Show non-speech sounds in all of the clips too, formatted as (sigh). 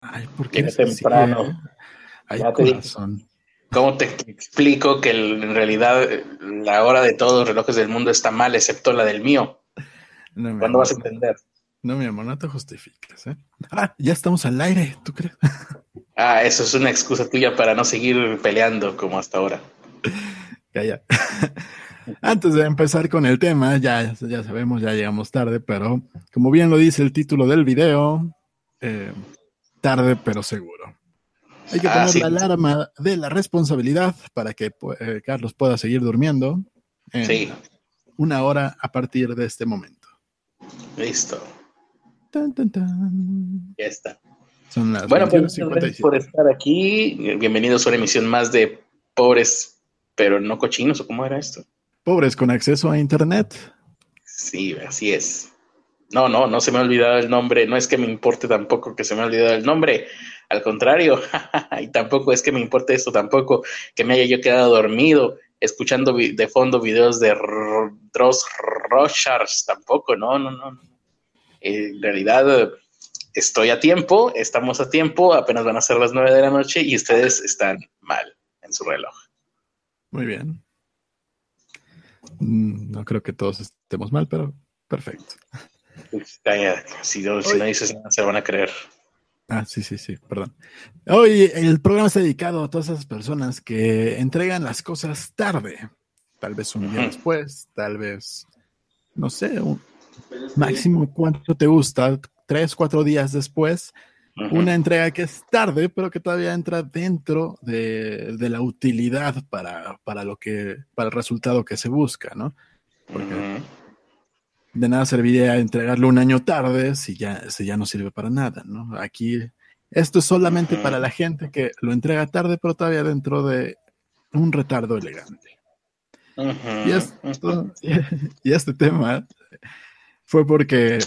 Ay, ¿por qué temprano. eh? Ay, corazón. ¿Cómo te explico que en realidad la hora de todos los relojes del mundo está mal, excepto la del mío? ¿Cuándo vas a entender? No, mi amor, no te justifiques, ¿eh? Ah, ya estamos al aire, ¿tú crees? (laughs) ah, eso es una excusa tuya para no seguir peleando como hasta ahora. Ya, (laughs) Antes de empezar con el tema, ya, ya sabemos, ya llegamos tarde, pero como bien lo dice el título del video, eh, tarde pero seguro. Hay que ah, poner la alarma de la responsabilidad para que eh, Carlos pueda seguir durmiendo. sí. Una hora a partir de este momento. Listo. Tan, tan, tan. Ya está. Son las bueno, pues gracias por estar aquí. Bienvenidos a una emisión más de Pobres, pero no cochinos, o cómo era esto. Pobres con acceso a Internet. Sí, así es. No, no, no se me ha olvidado el nombre. No es que me importe tampoco que se me ha olvidado el nombre. Al contrario, (laughs) y tampoco es que me importe esto tampoco, que me haya yo quedado dormido escuchando de fondo videos de Dross Rochars. Tampoco, no, no, no. En realidad estoy a tiempo, estamos a tiempo, apenas van a ser las nueve de la noche y ustedes están mal en su reloj. Muy bien. Mm, no creo que todos estemos mal, pero perfecto. Si no, dices nada, se van a creer. Ah, sí, sí, sí, perdón. Hoy el programa está dedicado a todas esas personas que entregan las cosas tarde. Tal vez un día después, tal vez, no sé, un máximo cuánto te gusta, tres, cuatro días después, una entrega que es tarde, pero que todavía entra dentro de, la utilidad para, para, lo que, para el resultado que se busca, ¿no? Porque de nada serviría entregarlo un año tarde si ya, si ya no sirve para nada, ¿no? Aquí, esto es solamente para la gente que lo entrega tarde, pero todavía dentro de un retardo elegante. y, (laughs) y este tema fue porque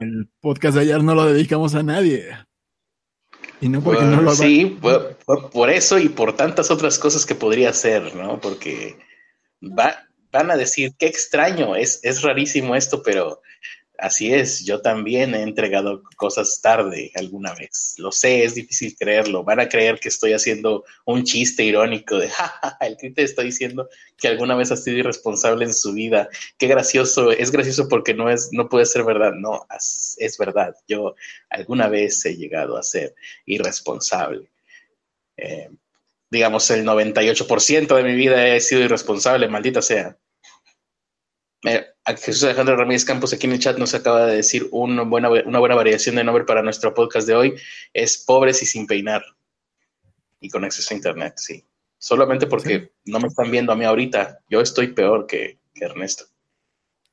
el podcast de ayer no lo dedicamos a nadie. Y no porque no lo Sí, por, eso y por tantas otras cosas que podría hacer, ¿no? Porque va, van a decir, qué extraño, es, es rarísimo esto, pero así es, yo también he entregado cosas tarde alguna vez. Lo sé, es difícil creerlo. Van a creer que estoy haciendo un chiste irónico de, (laughs) jajaja, el cliente está diciendo que alguna vez ha sido irresponsable en su vida. Qué gracioso, es gracioso porque no, es, no puede ser verdad. No, es verdad. Yo alguna vez he llegado a ser irresponsable. Eh, digamos, el 98% de mi vida he sido irresponsable, maldita sea. Jesús Alejandro Ramírez Campos aquí en el chat nos acaba de decir una buena, una buena variación de nombre para nuestro podcast de hoy. Es Pobres y sin peinar. Y con acceso a internet, sí. Solamente porque no me están viendo a mí ahorita. Yo estoy peor que, Ernesto.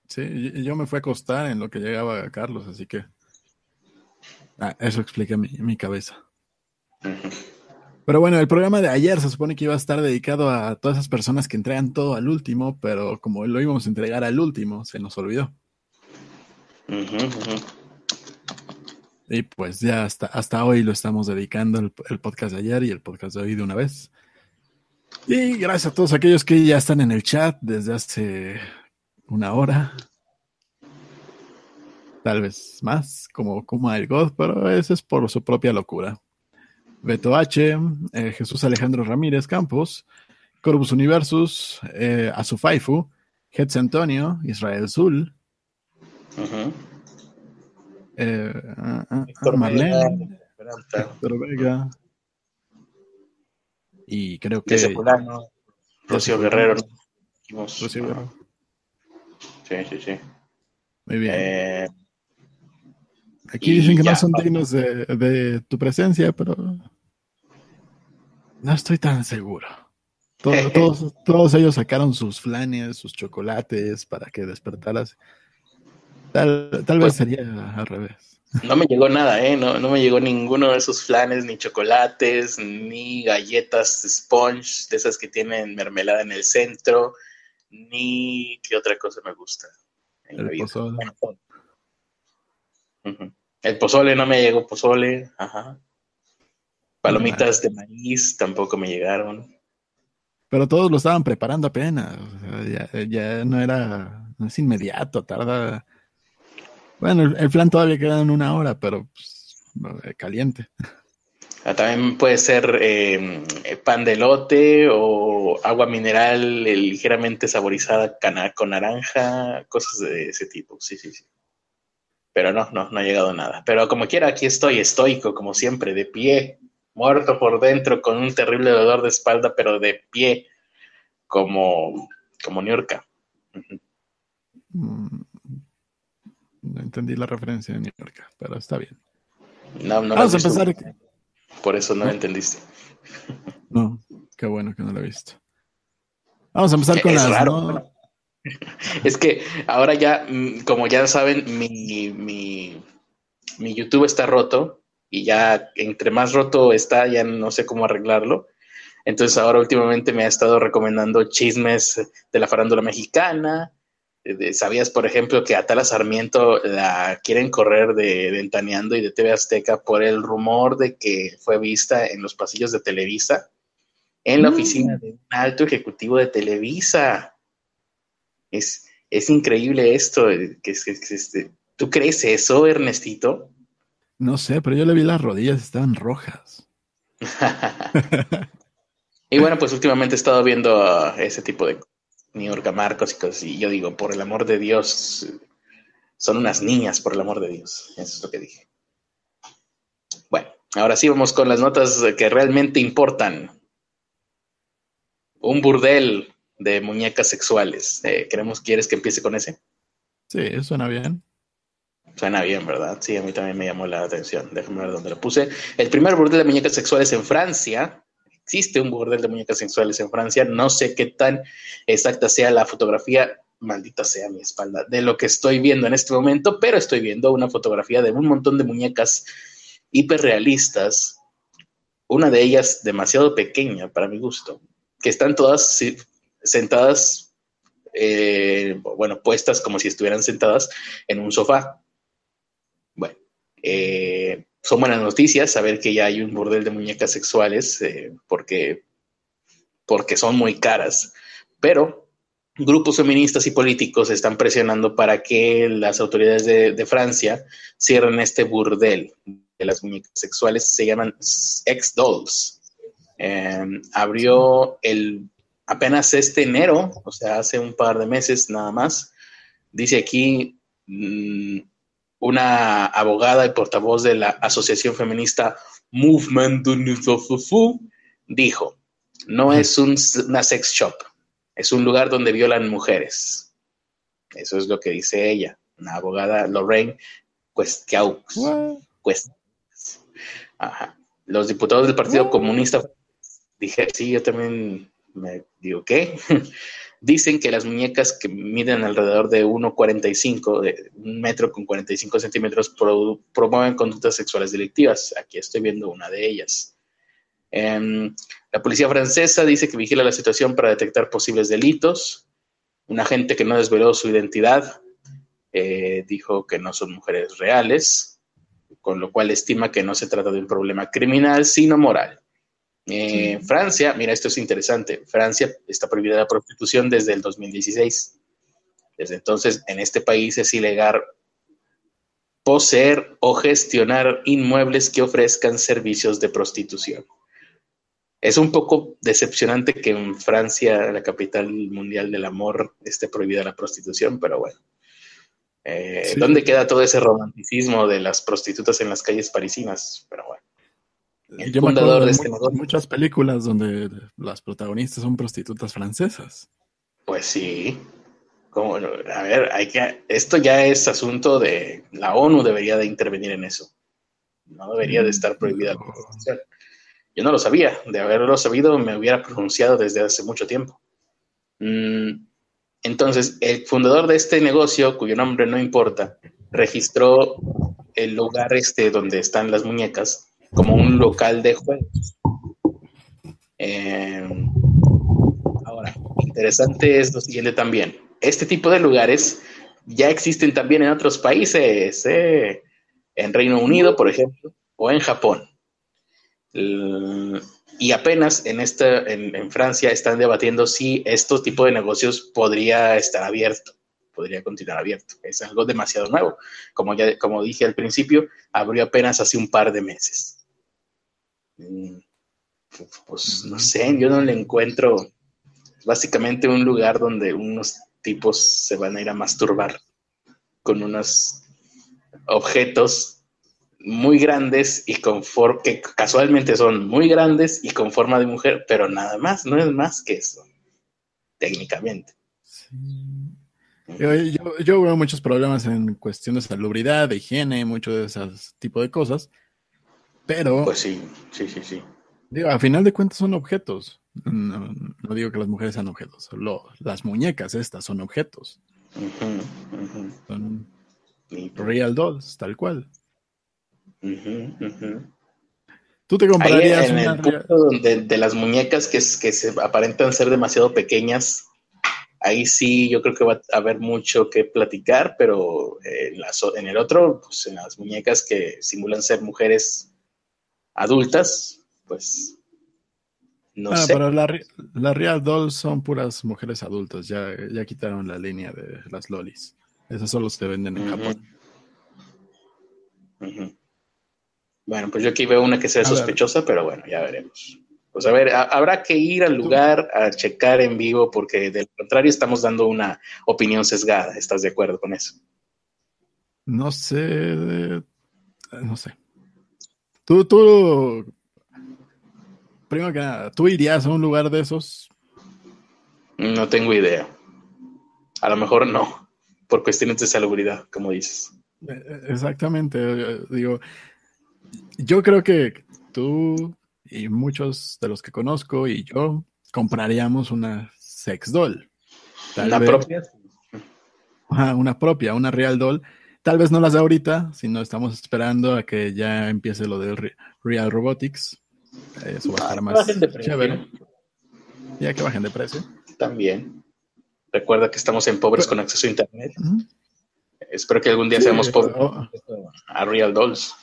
Sí, yo me fui a acostar en lo que llegaba Carlos, así que... Ah, eso explica mi, mi cabeza. Pero bueno, el programa de ayer se supone que iba a estar dedicado a todas esas personas que entregan todo al último, pero como lo íbamos a entregar al último, se nos olvidó. Y pues ya hasta, hasta hoy lo estamos dedicando el, el, podcast de ayer y el podcast de hoy de una vez. Y gracias a todos aquellos que ya están en el chat desde hace una hora. Tal vez más, como, como el God, pero eso es por su propia locura. Beto H, eh, Jesús Alejandro Ramírez Campos, Corvus Universus, eh, Azufaifu, Hetz Antonio, Israel Zul, eh, ah, ah, ah, Marlene, Héctor Vega, y creo que... Rocío Guerrero. Rocío Guerrero. Sí, sí, sí. Muy bien. Aquí dicen que no son dignos de, de, tu presencia, pero no estoy tan seguro. (laughs) Todos, todos, ellos sacaron sus flanes, sus chocolates para que despertaras. Tal, tal vez pues sería al revés. No me llegó nada, ¿eh? No, no me llegó ninguno de esos flanes, ni chocolates, ni galletas sponge, de esas que tienen mermelada en el centro, ni qué otra cosa me gusta. el pozole. El pozole no me llegó pozole, ajá. Palomitas de maíz tampoco me llegaron. Pero todos lo estaban preparando apenas. ya, no era, no es inmediato, tarda. Bueno, el, flan todavía queda en una hora, pero pues, caliente. Ah, también puede ser em, pan de lote o agua mineral ligeramente saborizada con naranja, cosas de ese tipo. Sí, sí, sí. Pero no, no, no ha llegado nada. Pero como quiera, aquí estoy, estoico, como siempre, de pie, muerto por dentro, con un terrible dolor de espalda, pero de pie, como, como Niurka. Mm, no entendí la referencia de Niurka, pero está bien. No, no Vamos a empezar. Por eso no, la entendiste. No, qué bueno que no lo he visto. Vamos a empezar con es las. Raro. Es que ahora ya, mm, como ya saben, mi, mi, mi YouTube está roto y ya entre más roto está, ya no sé cómo arreglarlo. Entonces ahora últimamente me ha estado recomendando chismes de la farándula mexicana. ¿Sabías, por ejemplo, que Atala Sarmiento la quieren correr de Ventaneando y de TV Azteca por el rumor de que fue vista en los pasillos de Televisa, en la mm. oficina de un alto ejecutivo de Televisa? Es, es increíble esto. Que, este, ¿Tú crees eso, Ernestito? No sé, pero yo le vi las rodillas, estaban rojas. (laughs) y bueno, pues últimamente he estado viendo ese tipo de New York Marcos y cosas, y yo digo, por el amor de Dios, son unas niñas, por el amor de Dios. Eso es lo que dije. Bueno, ahora sí vamos con las notas que realmente importan. Un burdel de muñecas sexuales. Eh, ¿queremos, ¿Quieres que empiece con ese? Sí, suena bien. Suena bien, ¿verdad? Sí, a mí también me llamó la atención. Déjame ver dónde lo puse. El primer burdel de muñecas sexuales en Francia. Existe un burdel de muñecas sexuales en Francia. No sé qué tan exacta sea la fotografía, maldita sea mi espalda, de lo que estoy viendo en este momento, pero estoy viendo una fotografía de un montón de muñecas hiperrealistas. Una de ellas demasiado pequeña para mi gusto, que están todas sentadas, eh, bueno, puestas como si estuvieran sentadas en un sofá. Bueno, eh, son buenas noticias saber que ya hay un bordel de muñecas sexuales eh, porque, porque son muy caras, pero grupos feministas y políticos están presionando para que las autoridades de, Francia cierren este burdel de las muñecas sexuales, se llaman ex-dolls. abrió el apenas este enero, o sea, hace un par de meses nada más, dice aquí mm, una abogada y portavoz de la asociación feminista Movement dijo, no es un, una sex shop, es un lugar donde violan mujeres. Eso es lo que dice ella, una abogada Lorraine Cuesquiaux. Los diputados del Partido Comunista dije, sí, yo también me digo, ¿qué? (laughs) Dicen que las muñecas que miden alrededor de 1,45, de un metro con 45 centímetros, promueven conductas sexuales delictivas. Aquí estoy viendo una de ellas. Em, la policía francesa dice que vigila la situación para detectar posibles delitos. Un agente que no desveló su identidad eh, dijo que no son mujeres reales, con lo cual estima que no se trata de un problema criminal, sino moral. Eh, Francia, mira, esto es interesante. Francia está prohibida la prostitución desde el 2016. Desde entonces, en este país es ilegal poseer o gestionar inmuebles que ofrezcan servicios de prostitución. Es un poco decepcionante que en Francia, la capital mundial del amor, esté prohibida la prostitución, pero bueno. Eh, ¿Dónde queda todo ese romanticismo de las prostitutas en las calles parisinas? Pero bueno. Yo me acuerdo de, este muchas películas donde las protagonistas son prostitutas francesas. Pues sí. Como, a ver, hay que, esto ya es asunto de la ONU debería de intervenir en eso. No debería de estar prohibida la prostitución. Yo no lo sabía. De haberlo sabido me hubiera pronunciado desde hace mucho tiempo. Mm, entonces, el fundador de este negocio, cuyo nombre no importa, registró el lugar este donde están las muñecas como un local de juegos. Eh, ahora, interesante es lo siguiente también. Este tipo de lugares ya existen también en otros países, eh, en Reino Unido, por ejemplo, o en Japón. y apenas en, esta, en, Francia están debatiendo si este tipo de negocios podría estar abierto, podría continuar abierto. Es algo demasiado nuevo. Como, ya, como dije al principio, abrió apenas hace un par de meses. Pues no sé, yo no le encuentro. Básicamente un lugar donde unos tipos se van a ir a masturbar con unos objetos muy grandes y con forma, que casualmente son muy grandes y con forma de mujer, pero nada más, no es más que eso, técnicamente. Yo, veo muchos problemas en cuestión de salubridad, de higiene, mucho de ese tipo de cosas, pero... Pues sí, sí, sí, sí. Digo, a final de cuentas son objetos. No, digo que las mujeres sean objetos, solo las muñecas estas son objetos. Son real dolls, tal cual. ¿Tú te comprarías en el punto de, las muñecas que, que se aparentan ser demasiado pequeñas? Ahí sí, yo creo que va a haber mucho que platicar, pero en, en el otro, pues en las muñecas que simulan ser mujeres adultas, pues no ah, Pero la, la, Real Doll son puras mujeres adultas, ya, ya quitaron la línea de las lolis. Esas solo se venden en Japón. Bueno, pues yo aquí veo una que sea sospechosa, pero bueno, ya veremos. Pues a ver, habrá que ir al lugar a checar en vivo porque del contrario estamos dando una opinión sesgada. ¿Estás de acuerdo con eso? No sé, no sé. Tú, tú, primero que nada, ¿tú irías a un lugar de esos? No tengo idea. A lo mejor no, por cuestiones de salubridad, como dices. Eh, eh, exactamente, eh, digo, yo creo que tú y muchos de los que conozco y yo compraríamos una sex doll. ¿Una propia? una propia, una real doll. Tal vez no las de ahorita, sino estamos esperando a que ya empiece lo de Real Robotics. Eso va a estar ah, chévere. Ya que bajen de precio. También. Recuerda que estamos en pobres con acceso a internet. Espero que algún día seamos pobres a Real Dolls.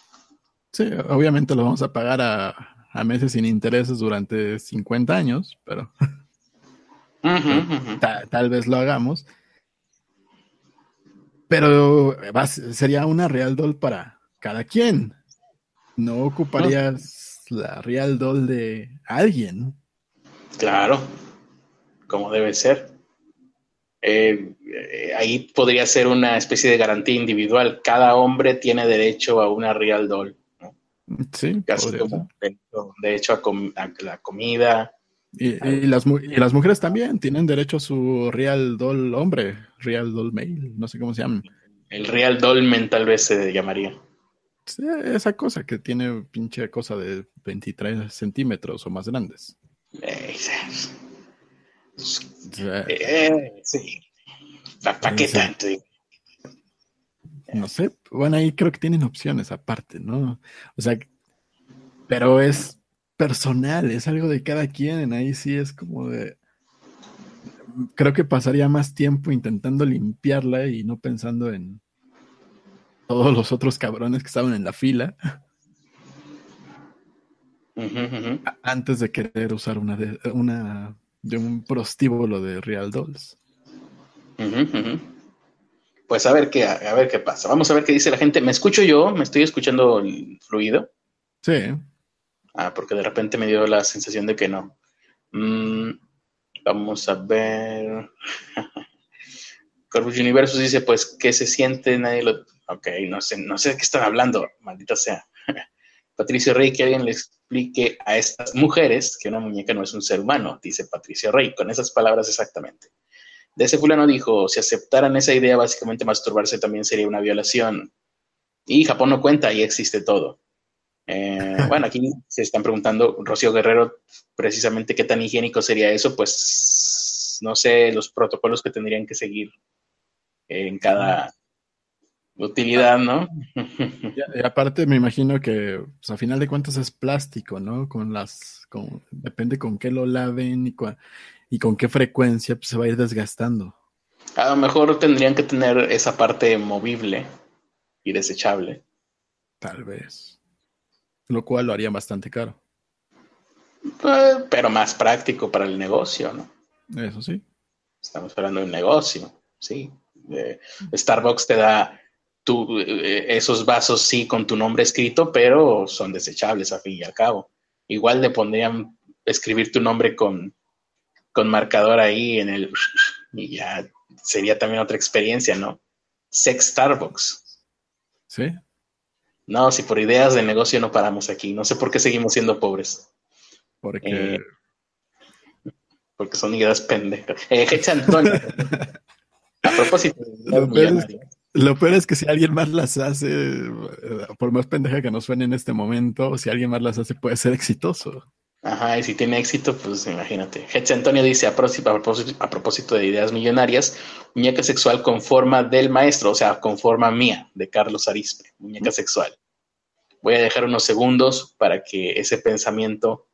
Sí, obviamente lo vamos a pagar a, meses sin intereses durante 50 años, pero (laughs) tal vez lo hagamos. Pero sería una Real Doll para cada quien. No ocuparías la Real Doll de alguien. Claro, como debe ser. Eh, eh, ahí podría ser una especie de garantía individual. Cada hombre tiene derecho a una Real Doll. Sí, Casi como derecho, a, la comida. Y, las, las mujeres también tienen derecho a su Real Doll hombre, Real Doll male, no sé cómo se llaman. El Real Dolmen tal vez se llamaría. esa cosa que tiene pinche cosa de 23 centímetros o más grandes. Eh, eh, sí. ¿Para qué tanto? No sé, bueno, ahí creo que tienen opciones aparte, ¿no? O sea, pero es personal, es algo de cada quien, ahí sí es como de... Creo que pasaría más tiempo intentando limpiarla y no pensando en todos los otros cabrones que estaban en la fila. Antes de querer usar una de, una de un prostíbulo de Real Dolls. Pues a ver qué, a ver qué pasa. Vamos a ver qué dice la gente. ¿Me escucho yo? ¿Me estoy escuchando el fluido? Sí. Ah, porque de repente me dio la sensación de que no. Mm, vamos a ver. (laughs) Corvus Universus dice, pues, ¿qué se siente? Nadie lo... Ok, no sé, no sé de qué están hablando, maldita sea. (laughs) Patricio Rey, que alguien le explique a estas mujeres que una muñeca no es un ser humano, dice Patricio Rey, con esas palabras exactamente de ese fulano dijo, si aceptaran esa idea, básicamente masturbarse también sería una violación. Y Japón no cuenta, ahí existe todo. Eh, bueno, aquí se están preguntando, Rocío Guerrero, precisamente qué tan higiénico sería eso, pues no sé los protocolos que tendrían que seguir en cada utilidad, ¿no? Y, aparte me imagino que pues, a final de cuentas es plástico, ¿no? Con las, con, depende con qué lo laven y, con, y con qué frecuencia pues, se va a ir desgastando. A lo mejor tendrían que tener esa parte movible y desechable. Tal vez. Lo cual lo haría bastante caro. Pues, pero más práctico para el negocio, ¿no? Eso sí. Estamos hablando de un negocio, sí. Starbucks te da tu, eh, esos vasos, sí, con tu nombre escrito, pero son desechables a fin y al cabo. igual le pondrían escribir tu nombre con, con marcador ahí en el y ya sería también otra experiencia, ¿no? Sex Starbucks. Sí. No, si por ideas de negocio no paramos aquí. No sé por qué seguimos siendo pobres. Porque. Eh, porque son ideas pendejas. Eh, (laughs) Antonio. a propósito. Lo peor, es, lo peor, es, que si alguien más las hace, eh, por más pendeja que nos suene en este momento, si alguien más las hace, puede ser exitoso. Ajá, y si tiene éxito, pues imagínate. Hetz Antonio dice, a propósito, de ideas millonarias, muñeca sexual con forma del maestro, o sea, con forma mía, de Carlos Arispe, muñeca sexual. Voy a dejar unos segundos para que ese pensamiento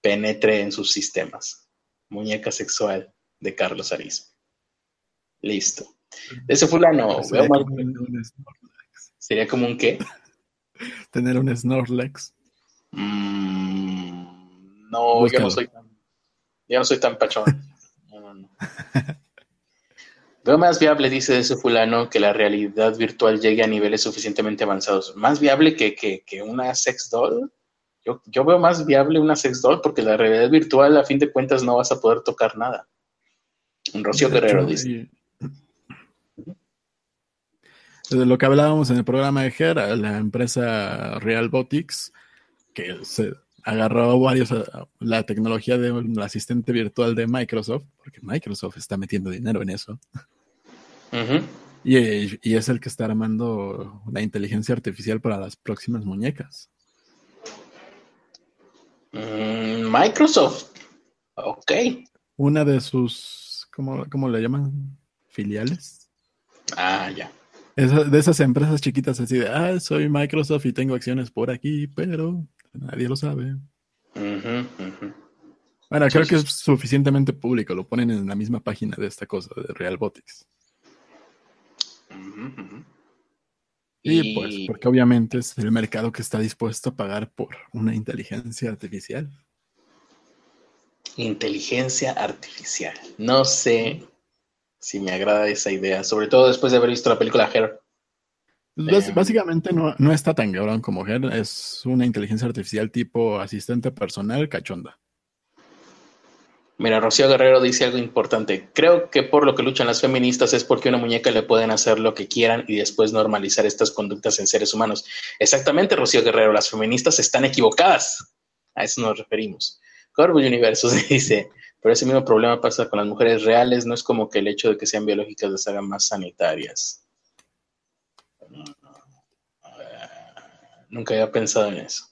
penetre en sus sistemas. Muñeca sexual de Carlos Arispe. Listo. De ese fulano, sería, como un, ¿Sería como un qué? (laughs) Tener un Snorlax. Mmm no, yo no soy tan, yo no soy tan pachón. Veo más viable, dice ese fulano, que la realidad virtual llegue a niveles suficientemente avanzados. ¿Más viable que, que, una sex doll? Yo, yo, veo más viable una sex doll porque la realidad virtual, a fin de cuentas, no vas a poder tocar nada. Un Rocío Guerrero dice. Desde lo que hablábamos en el programa de Ger, la empresa Realbotics, que se agarró varios eh, la tecnología del asistente virtual de Microsoft, porque Microsoft está metiendo dinero en eso. y, es el que está armando la inteligencia artificial para las próximas muñecas. Mm, Microsoft. Ok. Una de sus, ¿cómo, cómo le llaman? Filiales. Ah, ya. de esas empresas chiquitas así de, ah, soy Microsoft y tengo acciones por aquí, pero Nadie lo sabe. Bueno, creo que es suficientemente público. Lo ponen en la misma página de esta cosa, de Realbotics. y, pues, porque obviamente es el mercado que está dispuesto a pagar por una inteligencia artificial. Inteligencia artificial. No sé si me agrada esa idea, sobre todo después de haber visto la película Her. Pues, básicamente no, no, está tan cabrón como Her, es una inteligencia artificial tipo asistente personal cachonda. Mira, Rocío Guerrero dice algo importante. Creo que por lo que luchan las feministas es porque a una muñeca le pueden hacer lo que quieran y después normalizar estas conductas en seres humanos. Exactamente, Rocío Guerrero, las feministas están equivocadas. A eso nos referimos. Corvo Universo (laughs) dice, pero ese mismo problema pasa con las mujeres reales, no es como que el hecho de que sean biológicas las hagan más sanitarias. Nunca había pensado en eso.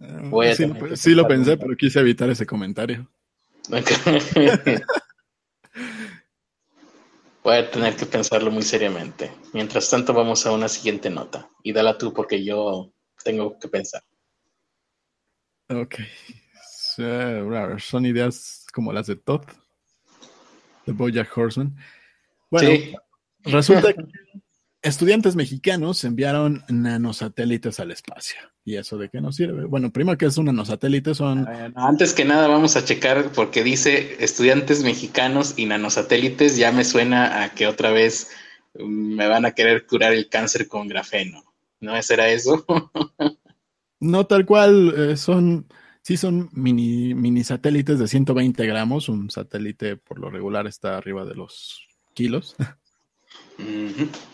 Eh, sí, lo, pensé, pero quise evitar ese comentario. (laughs) Voy a tener que pensarlo muy seriamente. Mientras tanto, vamos a una siguiente nota. Y dala tú porque yo tengo que pensar. Ok. son ideas como las de Todd, de Bojack Horseman. Bueno, resulta que (laughs) estudiantes mexicanos enviaron nanosatélites al espacio. ¿Y eso de qué nos sirve? Bueno, primero que es un nanosatélite son... Antes que nada vamos a checar porque dice estudiantes mexicanos y nanosatélites. Ya me suena a que otra vez mm, me van a querer curar el cáncer con grafeno. ¿No será eso? (laughs) no tal cual, eh, son... Sí, son mini, mini satélites de 120 gramos. Un satélite por lo regular está arriba de los kilos. (laughs)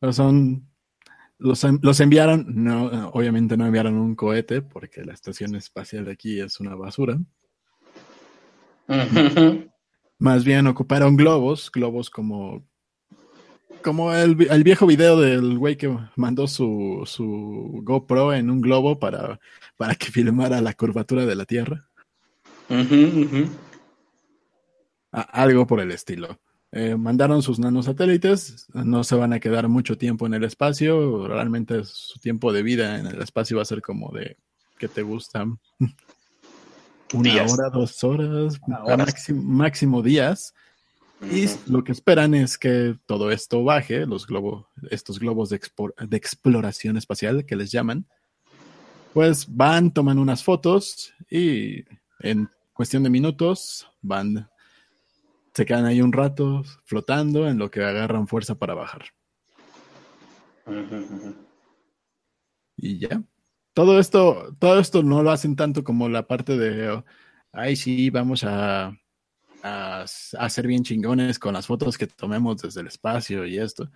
Pero son. Los, los enviaron, no, obviamente no enviaron un cohete, porque la estación espacial de aquí es una basura. Más bien ocuparon globos, globos como. Como el, viejo video del güey que mandó su, su GoPro en un globo para, para que filmara la curvatura de la Tierra. algo por el estilo. Eh, mandaron sus nanosatélites, no se van a quedar mucho tiempo en el espacio, realmente su tiempo de vida en el espacio va a ser como de, ¿qué te gusta? (laughs) Una hora, dos horas, máximo, días. Y lo que esperan es que todo esto baje, los globos, estos globos de, de exploración espacial que les llaman, pues van, toman unas fotos y en cuestión de minutos van se quedan ahí un rato flotando en lo que agarran fuerza para bajar. Y ya. todo esto, todo esto no lo hacen tanto como la parte de, ay, sí, vamos a, a, a ser bien chingones con las fotos que tomemos desde el espacio y esto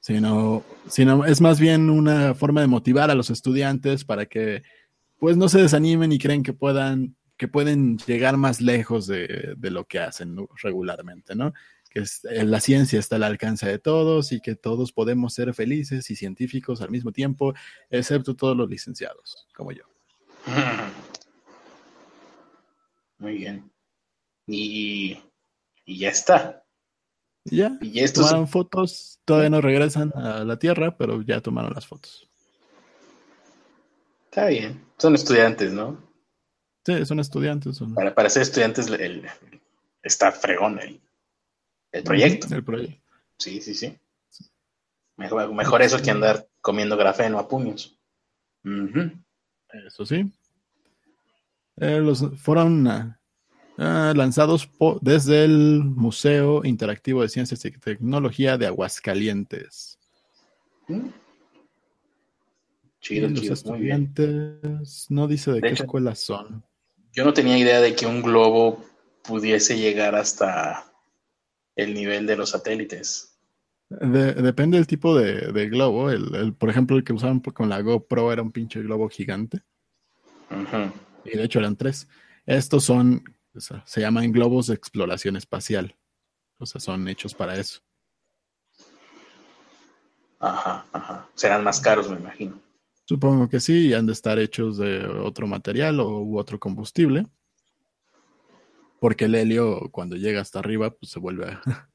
sino, sino es más bien una forma de motivar a los estudiantes para que pues no se desanimen y creen que puedan que pueden llegar más lejos de, lo que hacen regularmente, ¿no? Que eh, la ciencia está al alcance de todos y que todos podemos ser felices y científicos al mismo tiempo, excepto todos los licenciados, como yo. (laughs) Muy bien. Y, y ya está. Ya, ¿Y estos... tomaron fotos, todavía no regresan a la Tierra, pero ya tomaron las fotos. Está bien, son estudiantes, ¿no? Sí, son estudiantes. Para, para ser estudiantes el, está fregón el, el proyecto. El proyecto. Sí, sí, sí. Mejor, mejor eso que andar comiendo grafeno a puños. Eso sí. Eh, los, fueron Ah, lanzados desde el Museo Interactivo de Ciencias y Tecnología de Aguascalientes. Mm. Chido, los estudiantes no dice de, qué escuelas son. Yo no tenía idea de que un globo pudiese llegar hasta el nivel de los satélites. depende del tipo de, globo. El, por ejemplo, el que usaban con la GoPro era un pinche globo gigante. Y de hecho eran tres. Estos son se llaman globos de exploración espacial. O sea, son hechos para eso. Ajá, ajá. Serán más caros, me imagino. Supongo que sí, y han de estar hechos de otro material o u otro combustible. Porque el helio, cuando llega hasta arriba, pues se vuelve a... (laughs)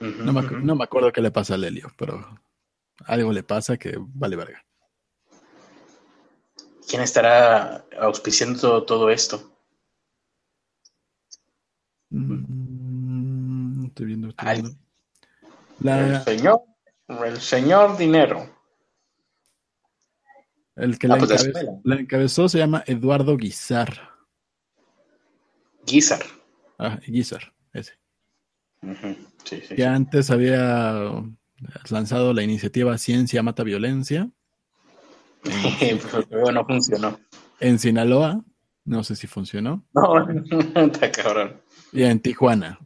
no, me, no, me, acuerdo qué le pasa al helio, pero algo le pasa que vale verga. ¿Quién estará auspiciando todo esto? Mm, estoy viendo. El señor, el señor dinero. El que ah, pues la, encabezó, se llama Eduardo Guizar. Guizar. Ah, Guizar, ese. Que antes había lanzado la iniciativa Ciencia Mata Violencia. (laughs) Pero no funcionó. En Sinaloa, no sé si funcionó. No, (laughs) está cabrón. Y en Tijuana.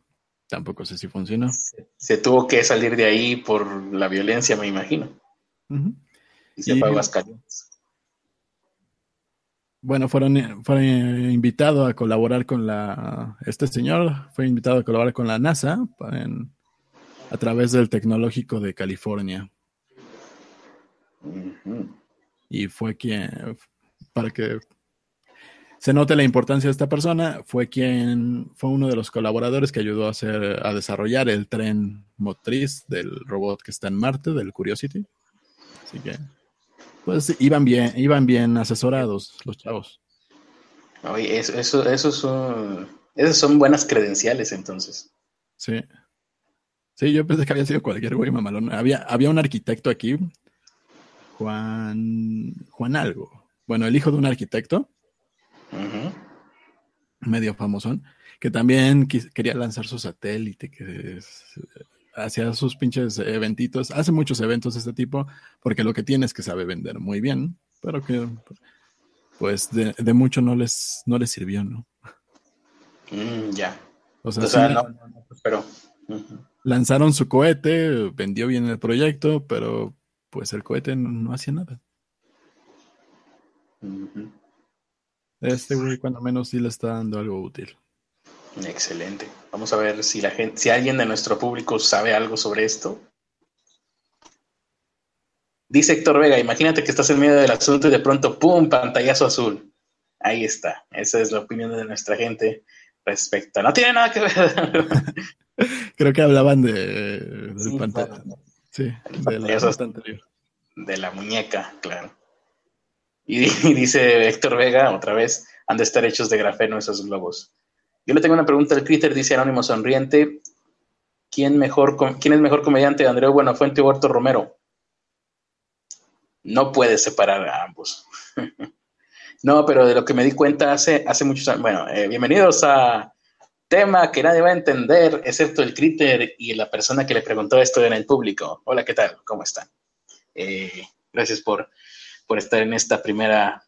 Tampoco sé si funcionó. Se, tuvo que salir de ahí por la violencia, me imagino. Y se fue a Aguascalientes. Bueno, fueron, fueron invitados a colaborar con la. Este señor fue invitado a colaborar con la NASA a través del Tecnológico de California. Y fue quien. Para que se note la importancia de esta persona. Fue quien fue uno de los colaboradores que ayudó a hacer a desarrollar el tren motriz del robot que está en Marte, del Curiosity. Así que, pues iban bien, iban bien asesorados los chavos. Oye, eso, eso, eso son, esas son buenas credenciales entonces. Sí. Sí, yo pensé que había sido cualquier güey mamalón. Había, había un arquitecto aquí, Juan, Juan algo. Bueno, el hijo de un arquitecto medio famosón, que también quería lanzar su satélite, que hacía sus pinches eventitos, hace muchos eventos de este tipo, porque lo que tiene es que sabe vender muy bien, pero que pues de, mucho no les, no les sirvió, ¿no? Mm, ya. O sea, no, pero... Lanzaron su cohete, vendió bien el proyecto, pero pues el cohete no, hacía nada. Este güey, cuando menos, sí le está dando algo útil. Excelente. Vamos a ver si la gente, si alguien de nuestro público sabe algo sobre esto. Dice Héctor Vega, imagínate que estás en medio del asunto y de pronto, ¡pum! pantallazo azul. Ahí está. Esa es la opinión de nuestra gente respecto. No tiene nada que ver. (laughs) Creo que hablaban de, del pantalla. Sí, de la, de la muñeca, claro. Y, (laughs) dice Héctor Vega, otra vez, han de estar hechos de grafeno esos globos. Yo le tengo una pregunta al Critter, dice Anónimo Sonriente. ¿Quién, mejor, ¿Quién es mejor comediante, Andreu Buenafuente o Huerto Romero? No puedes separar a ambos. (laughs) no, pero de lo que me di cuenta hace, hace muchos años. Bueno, eh, bienvenidos a tema que nadie va a entender, excepto el Critter y la persona que le preguntó esto en el público. Hola, ¿qué tal? ¿Cómo están? Eh, gracias por por estar en esta primera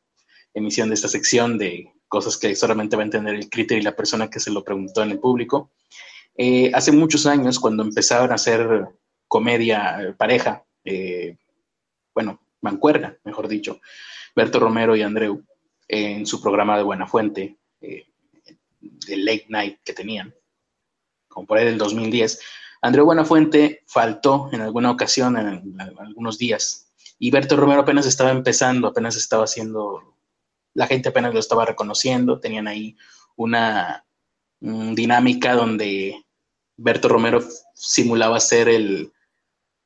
emisión de esta sección de cosas que solamente va a entender el criterio y la persona que se lo preguntó en el público. Eh, hace muchos años, cuando empezaron a hacer comedia eh, pareja, eh, bueno, mancuerna, mejor dicho, Berto Romero y Andreu, en su programa de Buena Fuente, de late night que tenían, como por ahí del 2010, Andreu Buenafuente faltó en alguna ocasión, en, algunos días, y Berto Romero apenas estaba empezando, apenas estaba haciendo, la gente apenas lo estaba reconociendo, tenían ahí una dinámica donde Berto Romero simulaba ser el,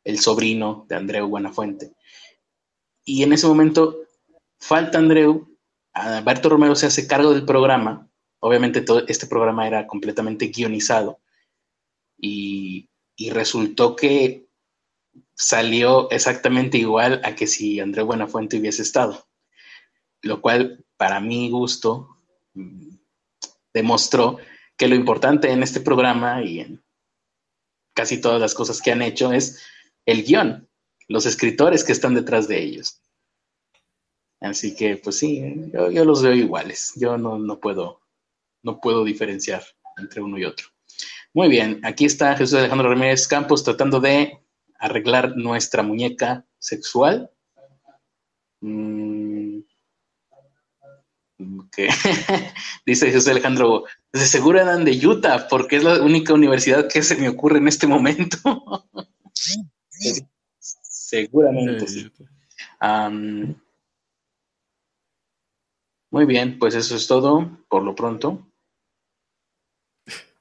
el sobrino de Andreu Buenafuente. Y en ese momento falta Andreu, Berto Romero se hace cargo del programa, obviamente todo este programa era completamente guionizado, y, resultó que salió exactamente igual a que si Andrés Buenafuente hubiese estado, lo cual para mi gusto mm, demostró que lo importante en este programa y en casi todas las cosas que han hecho es el guion, los escritores que están detrás de ellos. Así que, pues sí, yo, los veo iguales. Yo no, no, puedo, no puedo diferenciar entre uno y otro. Muy bien, aquí está Jesús Alejandro Ramírez Campos tratando de arreglar nuestra muñeca sexual. Mm. (laughs) Dice Jesús Alejandro, de seguro eran de Utah, porque es la única universidad que se me ocurre en este momento. (laughs) Seguramente sí. muy bien, pues eso es todo por lo pronto.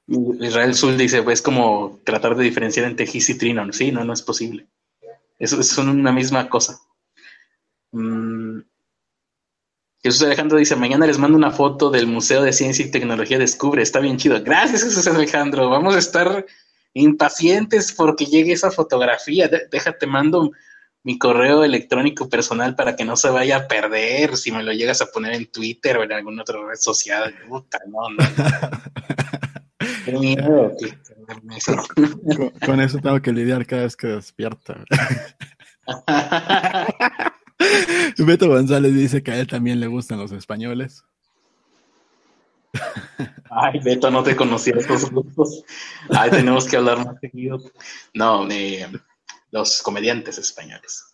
Israel Sul dice, pues como tratar de diferenciar entre His y Trinon. Sí, no, no es posible. Eso es una misma cosa. Mm. Jesús Alejandro dice, mañana les mando una foto del Museo de Ciencia y Tecnología Descubre. Está bien chido. Gracias, Jesús Alejandro. Vamos a estar impacientes porque llegue esa fotografía. Déjate, mando mi correo electrónico personal para que no se vaya a perder si me lo llegas a poner en Twitter o en alguna otra red social. Puta, no, no. (laughs) Con, eso tengo que lidiar cada vez que despierta. (laughs) (laughs) (laughs) Beto González dice que a él también le gustan los españoles. Ay, Beto, no te conocía estos gustos. Ay, tenemos que hablar más seguido. No, los comediantes españoles.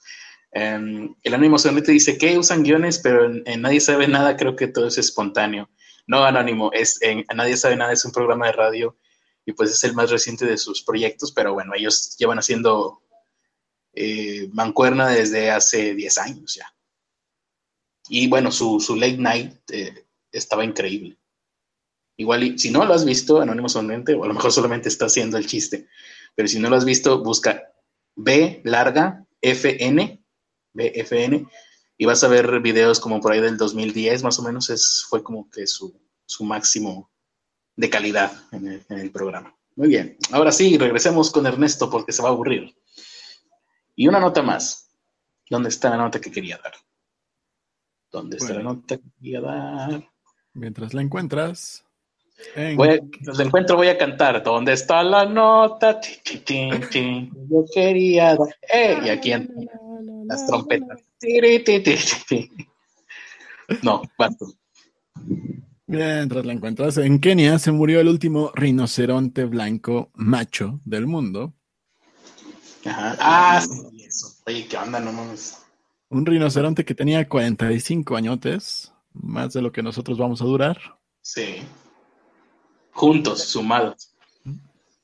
Em, el ánimo sonrite dice que usan guiones, pero Nadie sabe nada, creo que todo es espontáneo. No, Anónimo, es, Nadie sabe nada, es un programa de radio y pues es el más reciente de sus proyectos, pero bueno, ellos llevan haciendo eh, mancuerna desde hace 10 años ya. Y bueno, su, late night eh, estaba increíble. Igual, si no lo has visto, Anónimo o a lo mejor solamente está haciendo el chiste, pero si no lo has visto, busca B larga FN, BFN, y vas a ver videos como por ahí del 2010, más o menos, es, fue como que su, máximo de calidad en el, programa. Muy bien, ahora sí, regresemos con Ernesto porque se va a aburrir. Y una nota más. ¿Dónde está la nota que quería dar? ¿Dónde está la nota que quería dar? Mientras la encuentras. mientras la encuentro voy a cantar. ¿Dónde está la nota? Yo quería dar. ¡Eh! Y aquí las trompetas. No, ¿cuánto? Mientras la encuentras, en Kenia se murió el último rinoceronte blanco macho del mundo. Ajá. Ah, sí, eso. Oye, ¿qué onda? No mames. Un rinoceronte que tenía 45 añotes, más de lo que nosotros vamos a durar. Sí. Juntos, sumados.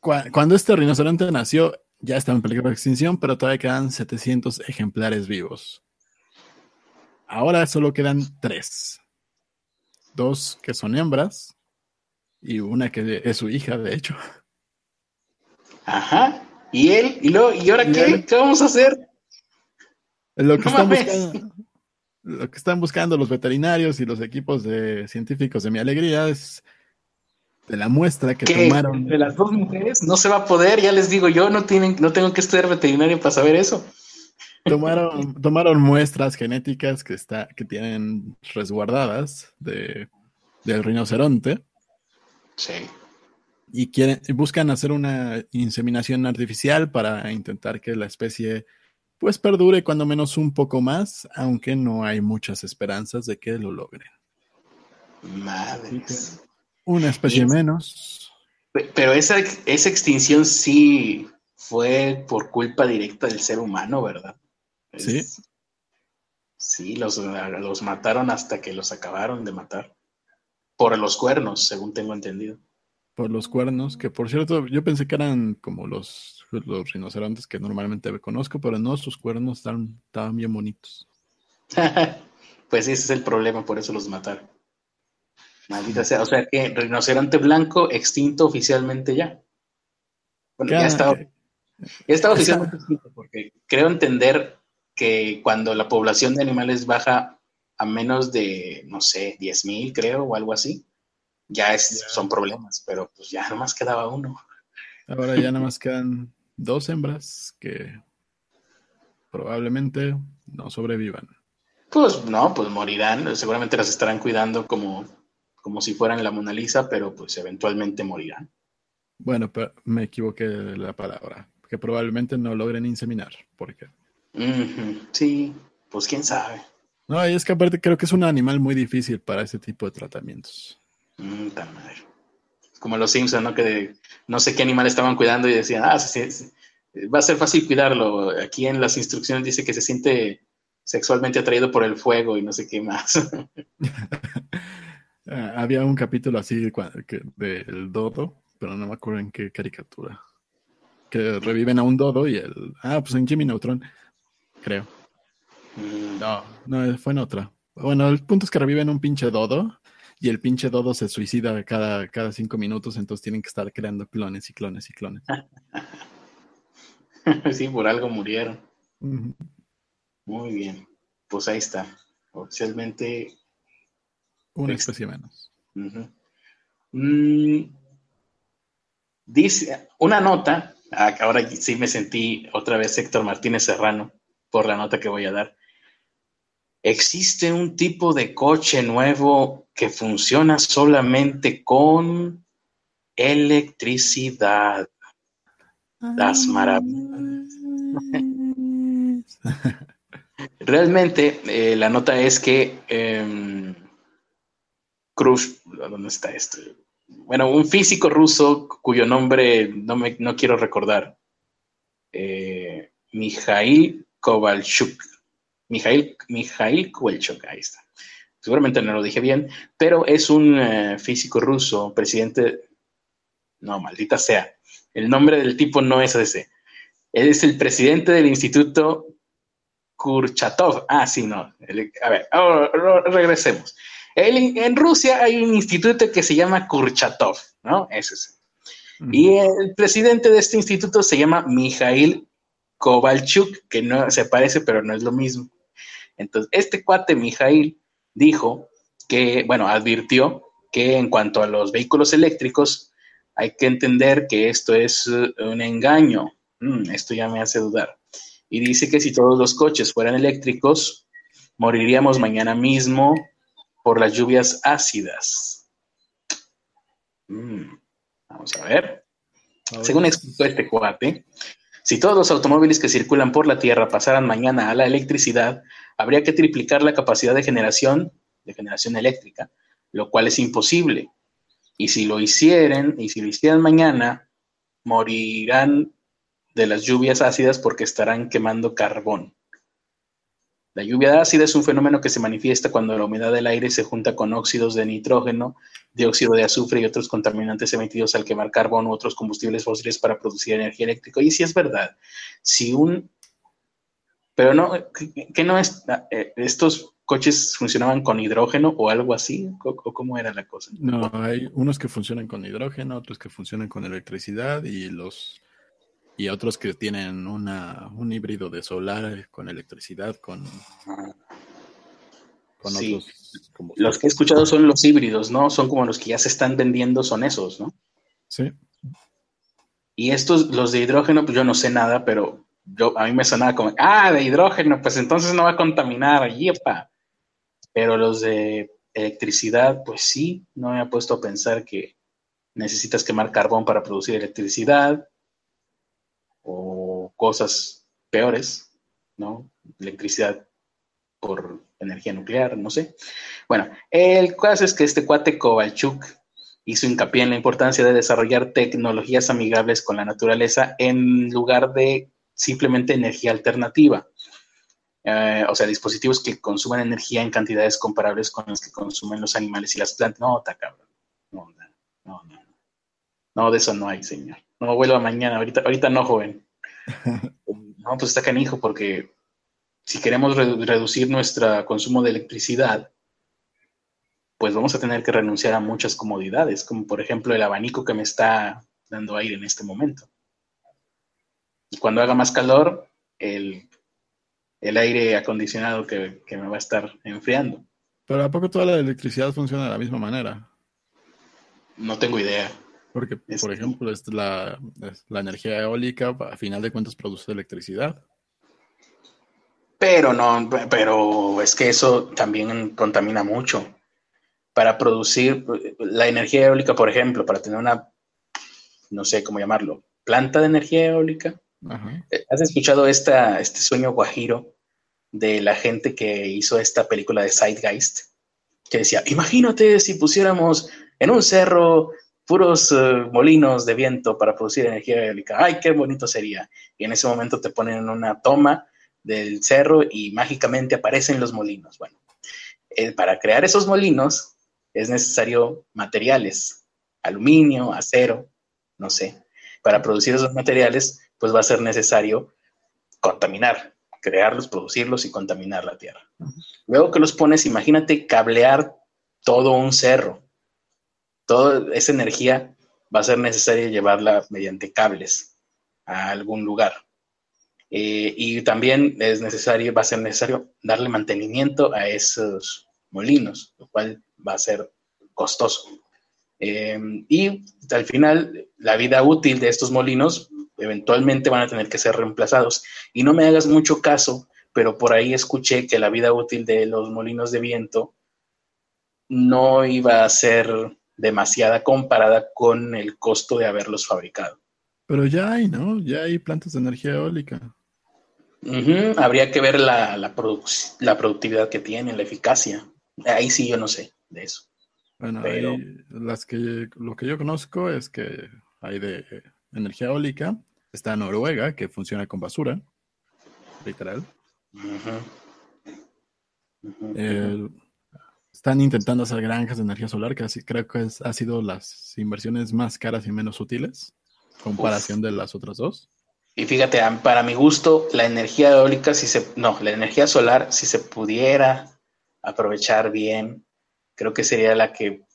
Cuando este rinoceronte nació, ya estaba en peligro de extinción, pero todavía quedan 700 ejemplares vivos. Ahora solo quedan tres. Dos que son hembras y una que es su hija, de hecho. Ajá. ¿Y él? ¿Y, lo, ¿y ahora qué? ¿Qué vamos a hacer? Lo que, están buscando, lo que están buscando los veterinarios y los equipos de científicos de mi alegría es de la muestra que tomaron. De las dos mujeres no se va a poder, ya les digo yo, no tienen, no tengo que estudiar veterinario para saber eso. Tomaron, tomaron muestras genéticas que está, que tienen resguardadas de, del rinoceronte. Sí. Y quieren, buscan hacer una inseminación artificial para intentar que la especie pues perdure cuando menos un poco más, aunque no hay muchas esperanzas de que lo logren. Madre. Una especie menos. Pero esa, esa extinción sí fue por culpa directa del ser humano, ¿verdad? Sí. sí, los, los mataron hasta que los acabaron de matar. Por los cuernos, según tengo entendido. Por los cuernos, que por cierto, yo pensé que eran como los, los rinocerontes que normalmente conozco, pero no, sus cuernos estaban, estaban bien bonitos. (laughs) pues ese es el problema, por eso los mataron. Maldita sea, o sea que rinoceronte blanco extinto oficialmente ya. Bueno, ya estaba, ya estaba oficialmente extinto, porque creo entender que cuando la población de animales baja a menos de, no sé, 10.000 creo, o algo así, ya es, son problemas, pero pues ya nomás quedaba uno. Ahora ya nada más quedan dos hembras que probablemente no sobrevivan. Pues no, pues morirán, seguramente las estarán cuidando como como si fueran la Mona Lisa, pero pues eventualmente morirán. Bueno, pero me equivoqué de la palabra, que probablemente no logren inseminar, porque... Sí, pues quién sabe. No, y es que aparte creo que es un animal muy difícil para ese tipo de tratamientos. Mm, madre. Como los Simpsons, ¿no? Que no sé qué animal estaban cuidando y decían, ah, va a ser fácil cuidarlo. Aquí en las instrucciones dice que se siente sexualmente atraído por el fuego y no sé qué más. (laughs) Ah, había un capítulo así del dodo, pero no me acuerdo en qué caricatura. Que reviven a un dodo y el. Ah, pues en Jimmy Neutron, creo. Mm. No, no, fue en otra. Bueno, el punto es que reviven un pinche dodo y el pinche dodo se suicida cada, cada cinco minutos, entonces tienen que estar creando clones y clones y clones. (laughs) sí, por algo murieron. Muy bien, pues ahí está. Oficialmente una especie menos. Mm, dice una nota, ah, ahora sí me sentí otra vez Héctor Martínez Serrano por la nota que voy a dar. Existe un tipo de coche nuevo que funciona solamente con electricidad. Las maravillas. (laughs) Realmente eh, la nota es que em, Cruz, ¿dónde está esto? Bueno, un físico ruso cuyo nombre no, me, no quiero recordar. Eh, Mijail Kovalchuk. Mijail, Mijail Kovalchuk, ahí está. Seguramente no lo dije bien, pero es un eh, físico ruso, presidente. No, maldita sea. El nombre del tipo no es ese. Él es el presidente del Instituto Kurchatov. Ah, sí, no. a ver, regresemos en Rusia hay un instituto que se llama Kurchatov, ¿no? Ese es. Y el presidente de este instituto se llama Mijail Kovalchuk, que no se parece, pero no es lo mismo. Entonces, este cuate Mijail dijo que, bueno, advirtió que en cuanto a los vehículos eléctricos, hay que entender que esto es uh, un engaño. Mm, esto ya me hace dudar. Y dice que si todos los coches fueran eléctricos, moriríamos mañana mismo por las lluvias ácidas. Mm, vamos a ver. Según explicó este cuate, si todos los automóviles que circulan por la Tierra pasaran mañana a la electricidad, habría que triplicar la capacidad de generación, de generación eléctrica, lo cual es imposible. Y si lo hicieran, y si lo hicieran mañana, morirán de las lluvias ácidas porque estarán quemando carbón. La lluvia ácida es un fenómeno que se manifiesta cuando la humedad del aire se junta con óxidos de nitrógeno, dióxido de azufre y otros contaminantes emitidos al quemar carbón u otros combustibles fósiles para producir energía eléctrica. Y si es verdad, si un... Pero no, que no es... Eh, estos coches funcionaban con hidrógeno o algo así? ¿O, cómo era la cosa? No, hay unos que funcionan con hidrógeno, otros que funcionan con electricidad y los y otros que tienen una, un híbrido de solar con electricidad, con, con otros. Los que he escuchado son los híbridos, ¿no? Son como los que ya se están vendiendo, son esos, ¿no? Sí. Y estos, los de hidrógeno, pues yo no sé nada, pero yo, a mí me sonaba como, ah, de hidrógeno, pues entonces no va a contaminar, yepa. Pero los de electricidad, pues sí, no me ha puesto a pensar que necesitas quemar carbón para producir electricidad o cosas peores. ¿no? Electricidad por energía nuclear, no sé. Bueno, el caso es que este cuate Kovalchuk hizo hincapié en la importancia de desarrollar tecnologías amigables con la naturaleza en lugar de simplemente energía alternativa. Eh, o sea, dispositivos que consuman energía en cantidades comparables con las que consumen los animales y las plantas. No, está cabrón. No, no, no. No, de eso no hay, señor. No vuelva mañana, ahorita, ahorita no, joven. (laughs) No, pues está canijo, porque si queremos reducir nuestro consumo de electricidad, pues vamos a tener que renunciar a muchas comodidades, como por ejemplo el abanico que me está dando aire en este momento. Y cuando haga más calor, el, aire acondicionado que, me va a estar enfriando. Pero ¿a poco toda la electricidad funciona de la misma manera? No tengo idea. Porque, por ejemplo, es la, la, energía eólica, a final de cuentas, produce electricidad. Pero no, pero es que eso también contamina mucho. Para producir la energía eólica, por ejemplo, para tener una, no sé cómo llamarlo, planta de energía eólica. ¿Has escuchado esta, este sueño guajiro de la gente que hizo esta película de Zeitgeist? Que decía, imagínate si pusiéramos en un cerro puros eh, molinos de viento para producir energía eólica. ¡Ay, qué bonito sería! Y en ese momento te ponen una toma del cerro y mágicamente aparecen los molinos. Bueno, eh, para crear esos molinos es necesario materiales, aluminio, acero, no sé. Para producir esos materiales, pues va a ser necesario contaminar, crearlos, producirlos y contaminar la tierra. Luego que los pones, imagínate cablear todo un cerro toda esa energía va a ser necesaria llevarla mediante cables a algún lugar. Eh, y también es necesario, va a ser necesario darle mantenimiento a esos molinos, lo cual va a ser costoso. Eh, y al final, la vida útil de estos molinos eventualmente van a tener que ser reemplazados. Y no me hagas mucho caso, pero por ahí escuché que la vida útil de los molinos de viento no iba a ser demasiada comparada con el costo de haberlos fabricado. Pero ya hay, ¿no? Ya hay plantas de energía eólica. Habría que ver la, la, productividad que tienen, la eficacia. Ahí sí yo no sé de eso. Bueno, las que lo que yo conozco es que hay de energía eólica. Está Noruega, que funciona con basura, literal. Están intentando hacer granjas de energía solar, que así, creo que ha sido las inversiones más caras y menos útiles, comparación de las otras dos. Y fíjate, para mi gusto, la energía eólica, si se, no, la energía solar, si se pudiera aprovechar bien, creo que sería la que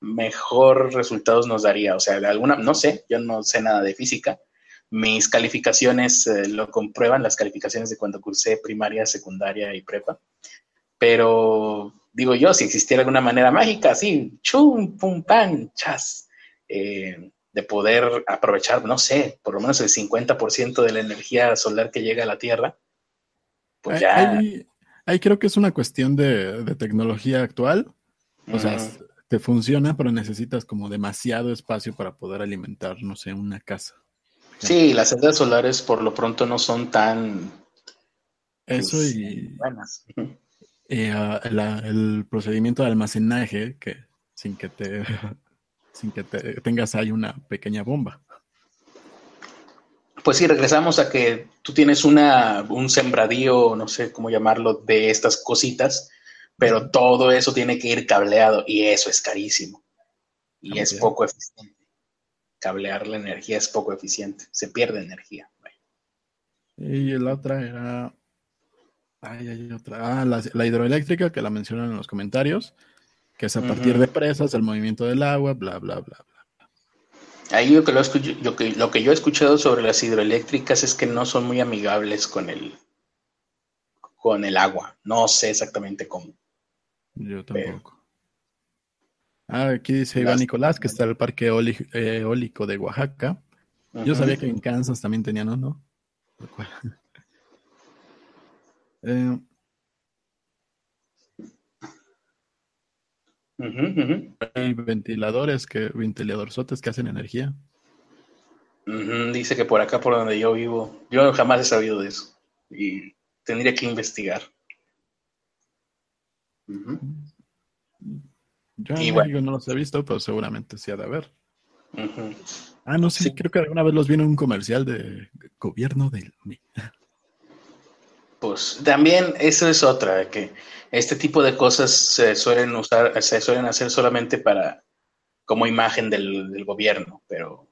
mejor resultados nos daría. O sea, de alguna, no sé, yo no sé nada de física. Mis calificaciones eh, lo comprueban, las calificaciones de cuando cursé primaria, secundaria y prepa. Pero digo yo, si existiera alguna manera mágica, así, chum, pum, pan, chas, eh, de poder aprovechar, no sé, por lo menos el 50% de la energía solar que llega a la Tierra, pues ya... Ahí, creo que es una cuestión de, tecnología actual. O sea, te funciona, pero necesitas como demasiado espacio para poder alimentar, no sé, una casa. Sí, las celdas solares por lo pronto no son tan... Eso pues, y... Buenas. Eh, el procedimiento de almacenaje que sin que te (laughs) sin que tengas ahí una pequeña bomba. Pues sí, regresamos a que tú tienes una, un sembradío, no sé cómo llamarlo, de estas cositas, pero todo eso tiene que ir cableado y eso es carísimo. Y es poco eficiente. Cablear la energía es poco eficiente, se pierde energía. Y la otra era Ay, hay otra. Ah, la, hidroeléctrica que la mencionan en los comentarios, que es a partir de presas, el movimiento del agua, bla, bla, bla, bla. Ahí lo que, lo, que, lo que yo he escuchado sobre las hidroeléctricas es que no son muy amigables con el, con el agua. No sé exactamente cómo. Yo tampoco. Ah, aquí dice Iván Nicolás que está el parque eólico de Oaxaca. Yo sabía que en Kansas también tenían uno. Eh, hay ventiladores que, ventiladorzotes que hacen energía. Dice que por acá, por donde yo vivo, yo jamás he sabido de eso. Y tendría que investigar. Yo en no los he visto, pero seguramente sí ha de haber. Ah, no, sí, creo que alguna vez los vi en un comercial de gobierno del... (laughs) Pues también eso es otra, que este tipo de cosas se suelen usar, se suelen hacer solamente para como imagen del, gobierno, pero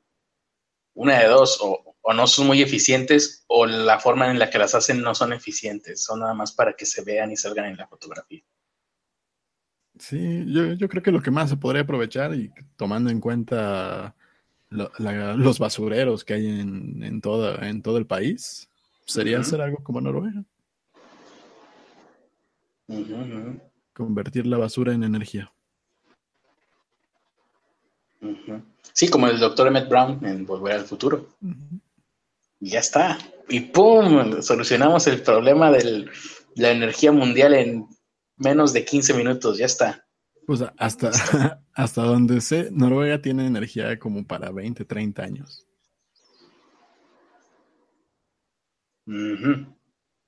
una de dos, o, o, no son muy eficientes o la forma en la que las hacen no son eficientes, son nada más para que se vean y salgan en la fotografía. Sí, yo, yo creo que lo que más se podría aprovechar y tomando en cuenta los basureros que hay en, en, todo, en todo el país, sería hacer algo como Noruega. Convertir la basura en energía. Sí, como el doctor Emmett Brown en Volver al Futuro. Y ya está. Y ¡pum! Solucionamos el problema de la energía mundial en menos de 15 minutos, ya está. Pues hasta, (laughs) hasta donde sé, Noruega tiene energía como para 20, 30 años.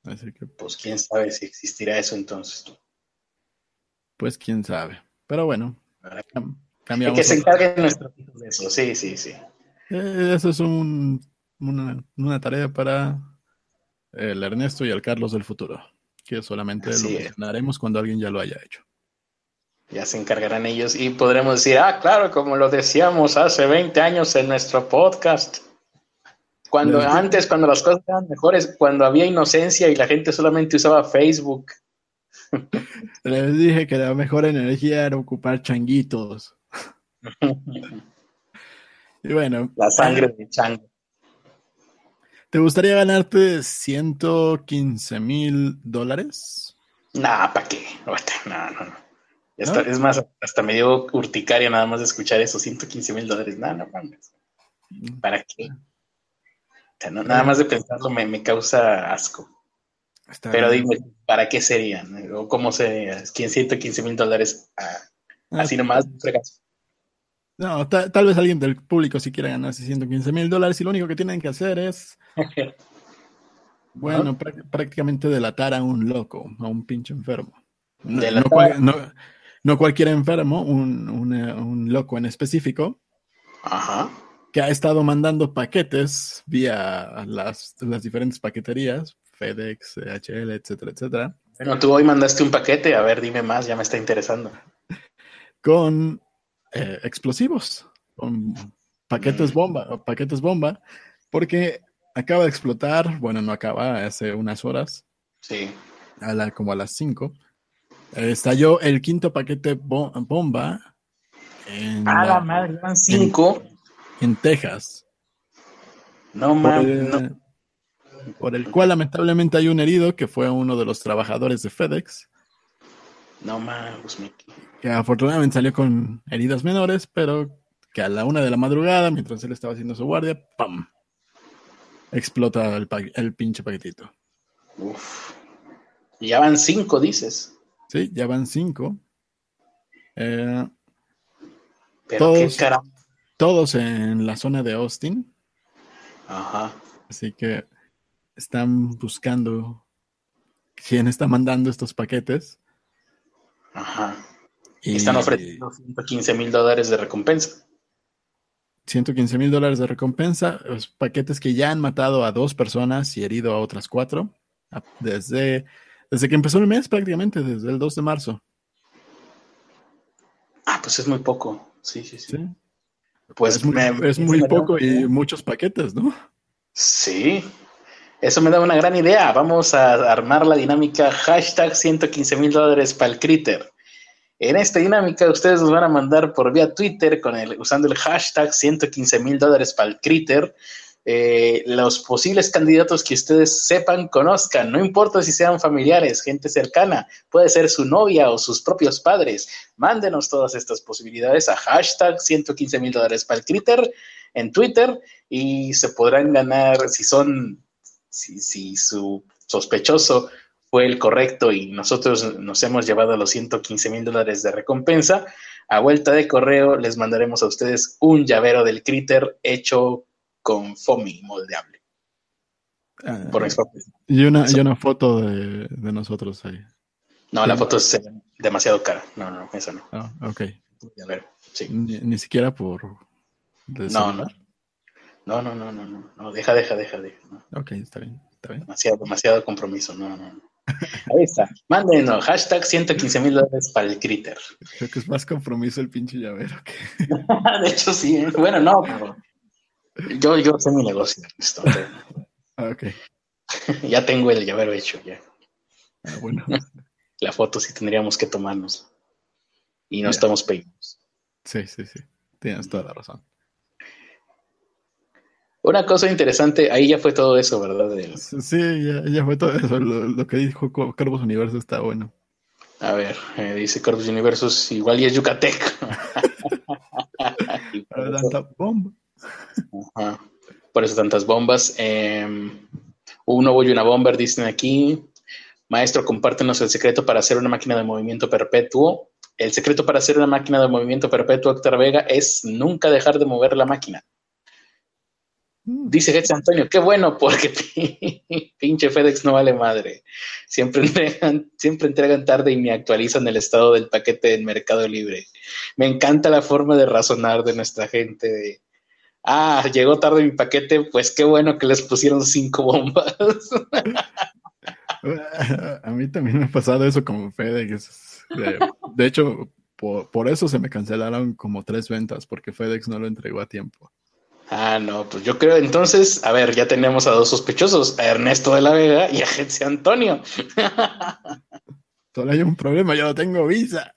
Así que, pues quién sabe si existirá eso entonces. Pues quién sabe. Pero bueno, cambiamos. que se encargue nuestro de eso, sí, sí, sí. Eh, eso es un, una, una, tarea para el Ernesto y el Carlos del futuro que solamente lo mencionaremos cuando alguien ya lo haya hecho. Ya se encargarán ellos y podremos decir, ah, claro, como lo decíamos hace 20 años en nuestro podcast. Cuando antes, cuando las cosas eran mejores, cuando había inocencia y la gente solamente usaba Facebook. (laughs) Les dije que la mejor energía era ocupar changuitos. (laughs) y bueno. La sangre de chango. ¿Te gustaría ganarte 115 mil dólares? Nah, ¿para qué? No, no, no. Es más, hasta me dio urticaria nada más de escuchar esos 115 mil dólares. Nada, no mames. ¿Para qué? Nada más de pensarlo me, causa asco. Pero dime, ¿para qué serían? ¿O cómo serían? ¿Quién 115 mil dólares? Ah, ah, así nomás, fregazo. No, tal vez alguien del público si quiera ganarse 115 mil dólares y lo único que tienen que hacer es, (laughs) bueno, prácticamente delatar a un loco, a un pinche enfermo. No, cualquier enfermo, un, loco en específico, que ha estado mandando paquetes vía las, las diferentes paqueterías, FedEx, HL, etcétera, etcétera. Bueno, tú hoy mandaste un paquete, a ver, dime más, ya me está interesando. Con eh, explosivos, con paquetes bomba, paquetes bomba, porque acaba de explotar, bueno, no acaba, hace unas horas. Sí. A como a las 5. estalló el quinto paquete bomba. En a la, madre, van cinco. En, Texas. No mames. Por, el cual lamentablemente hay un herido que fue uno de los trabajadores de FedEx. No mames, Que afortunadamente salió con heridas menores, pero que a la una de la madrugada, mientras él estaba haciendo su guardia, ¡pam! Explota el, el pinche paquetito. Uf. Ya van cinco, dices. Sí, ya van cinco. Eh, pero todos, qué todos en la zona de Austin. Ajá. Así que están buscando quién está mandando estos paquetes. Ajá. Y están ofreciendo 115 mil dólares de recompensa. 115 mil dólares de recompensa, los paquetes que ya han matado a dos personas y herido a otras cuatro, desde, desde que empezó el mes prácticamente, desde el 2 de marzo. Ah, pues es muy poco, sí, sí, sí. Pues es muy, es muy poco y muchos paquetes, ¿no? Sí, eso me da una gran idea. Vamos a armar la dinámica hashtag 115 mil dólares para el critter. En esta dinámica ustedes nos van a mandar por vía Twitter con el, usando el hashtag 115 mil dólares para el critter. Eh, los posibles candidatos que ustedes sepan, conozcan, no importa si sean familiares, gente cercana, puede ser su novia o sus propios padres. Mándenos todas estas posibilidades a hashtag 115 mil dólares para el critter en Twitter y se podrán ganar, si son, si, si su sospechoso fue el correcto y nosotros nos hemos llevado los 115 mil dólares de recompensa, a vuelta de correo les mandaremos a ustedes un llavero del Critter hecho con foamy moldeable. Ah, y, una, y una foto de, nosotros ahí. No, la foto es demasiado cara. No, no, esa no. Ah, ok. A ver, sí. Ni, siquiera por... No, no. No, no, no, no, no. Deja, deja, deja, deja. Ok, está bien, está bien. Demasiado, demasiado compromiso. No, no, Ahí está. Mándenos. Hashtag 115 mil dólares para el critter. Creo que es más compromiso el pinche llavero que. (laughs) de hecho, sí. ¿eh? Bueno, no, pero. Yo, yo sé mi negocio. Ah, ok. (laughs) ya tengo el llavero hecho, ya. Ah, bueno. (laughs) La foto sí tendríamos que tomarnos. Y no estamos peinados. Sí, sí, sí. Tienes toda la razón. Una cosa interesante, ahí ya fue todo eso, ¿verdad? Sí, ya, fue todo eso. Lo, que dijo Corvus Universo está bueno. A ver, eh, dice Corvus Universo, igual y es Yucatec. por, (laughs) bomba. Por eso tantas bombas. Eh, un nuevo y una bomber, dicen aquí. Maestro, compártenos el secreto para hacer una máquina de movimiento perpetuo. El secreto para hacer una máquina de movimiento perpetuo, Héctor Vega, es nunca dejar de mover la máquina. Dice Jesús Antonio, qué bueno, porque (laughs) pinche FedEx no vale madre. Siempre entregan, siempre entregan tarde y me actualizan el estado del paquete en Mercado Libre. Me encanta la forma de razonar de nuestra gente. Ah, llegó tarde mi paquete, pues qué bueno que les pusieron cinco bombas. (laughs) A mí también me ha pasado eso con FedEx. De, hecho, por eso se me cancelaron como tres ventas, porque FedEx no lo entregó a tiempo. Ah, no, pues yo creo entonces, a ver, ya tenemos a dos sospechosos, a Ernesto de la Vega y a Jesse Antonio. (laughs) Solo hay un problema, yo no tengo visa.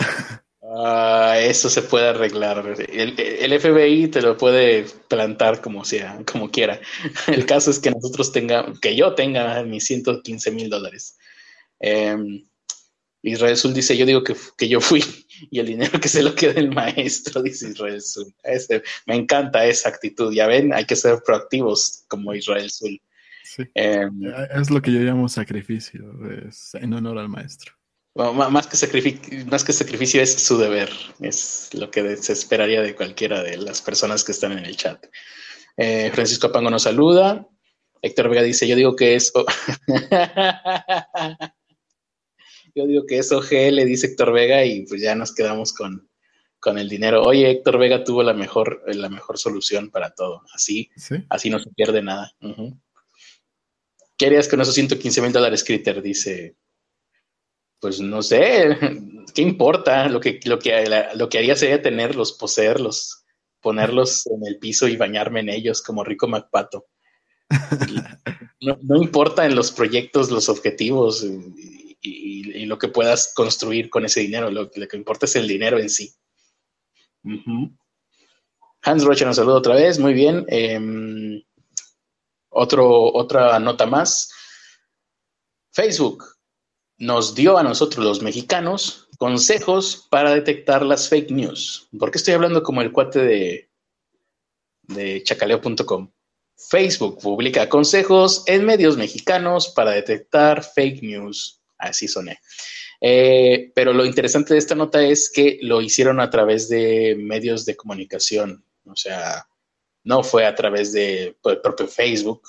Ah, eso se puede arreglar. El, FBI te lo puede plantar como sea, como quiera. El caso es que nosotros tengamos, que yo tenga mis 115 mil dólares. Em, Israel Sul dice, yo digo que, yo fui y el dinero que se lo queda el maestro, (laughs) dice Israel Sul. me encanta esa actitud, ya ven, hay que ser proactivos como Israel Sul. Em, eh, es lo que yo llamo sacrificio, es en honor al maestro. Más, que sacrificio, más que sacrificio es su deber, es lo que se esperaría de cualquiera de las personas que están en el chat. Eh, Francisco Apango nos saluda. Héctor Vega dice, yo digo que es... (laughs) Yo digo que es le dice Héctor Vega, y pues ya nos quedamos con, el dinero. Oye, Héctor Vega tuvo la mejor, la mejor solución para todo. Así, así no se pierde nada. ¿Qué harías con esos 115 mil dólares, Critter? Dice, pues no sé, (laughs) ¿qué importa? Lo que, lo que, lo que haría sería tenerlos, poseerlos, ponerlos en el piso y bañarme en ellos como rico MacPato. (laughs) No, importa en los proyectos, los objetivos, y, lo que puedas construir con ese dinero. Lo, que importa es el dinero en sí. Hans Rocha nos saluda otra vez, muy bien. Em, otro, otra nota más. Facebook nos dio a nosotros los mexicanos consejos para detectar las fake news. ¿Por qué estoy hablando como el cuate de, chacaleo.com? Facebook publica consejos en medios mexicanos para detectar fake news así soné. Eh, pero lo interesante de esta nota es que lo hicieron a través de medios de comunicación, o sea, no fue a través de pues, propio Facebook,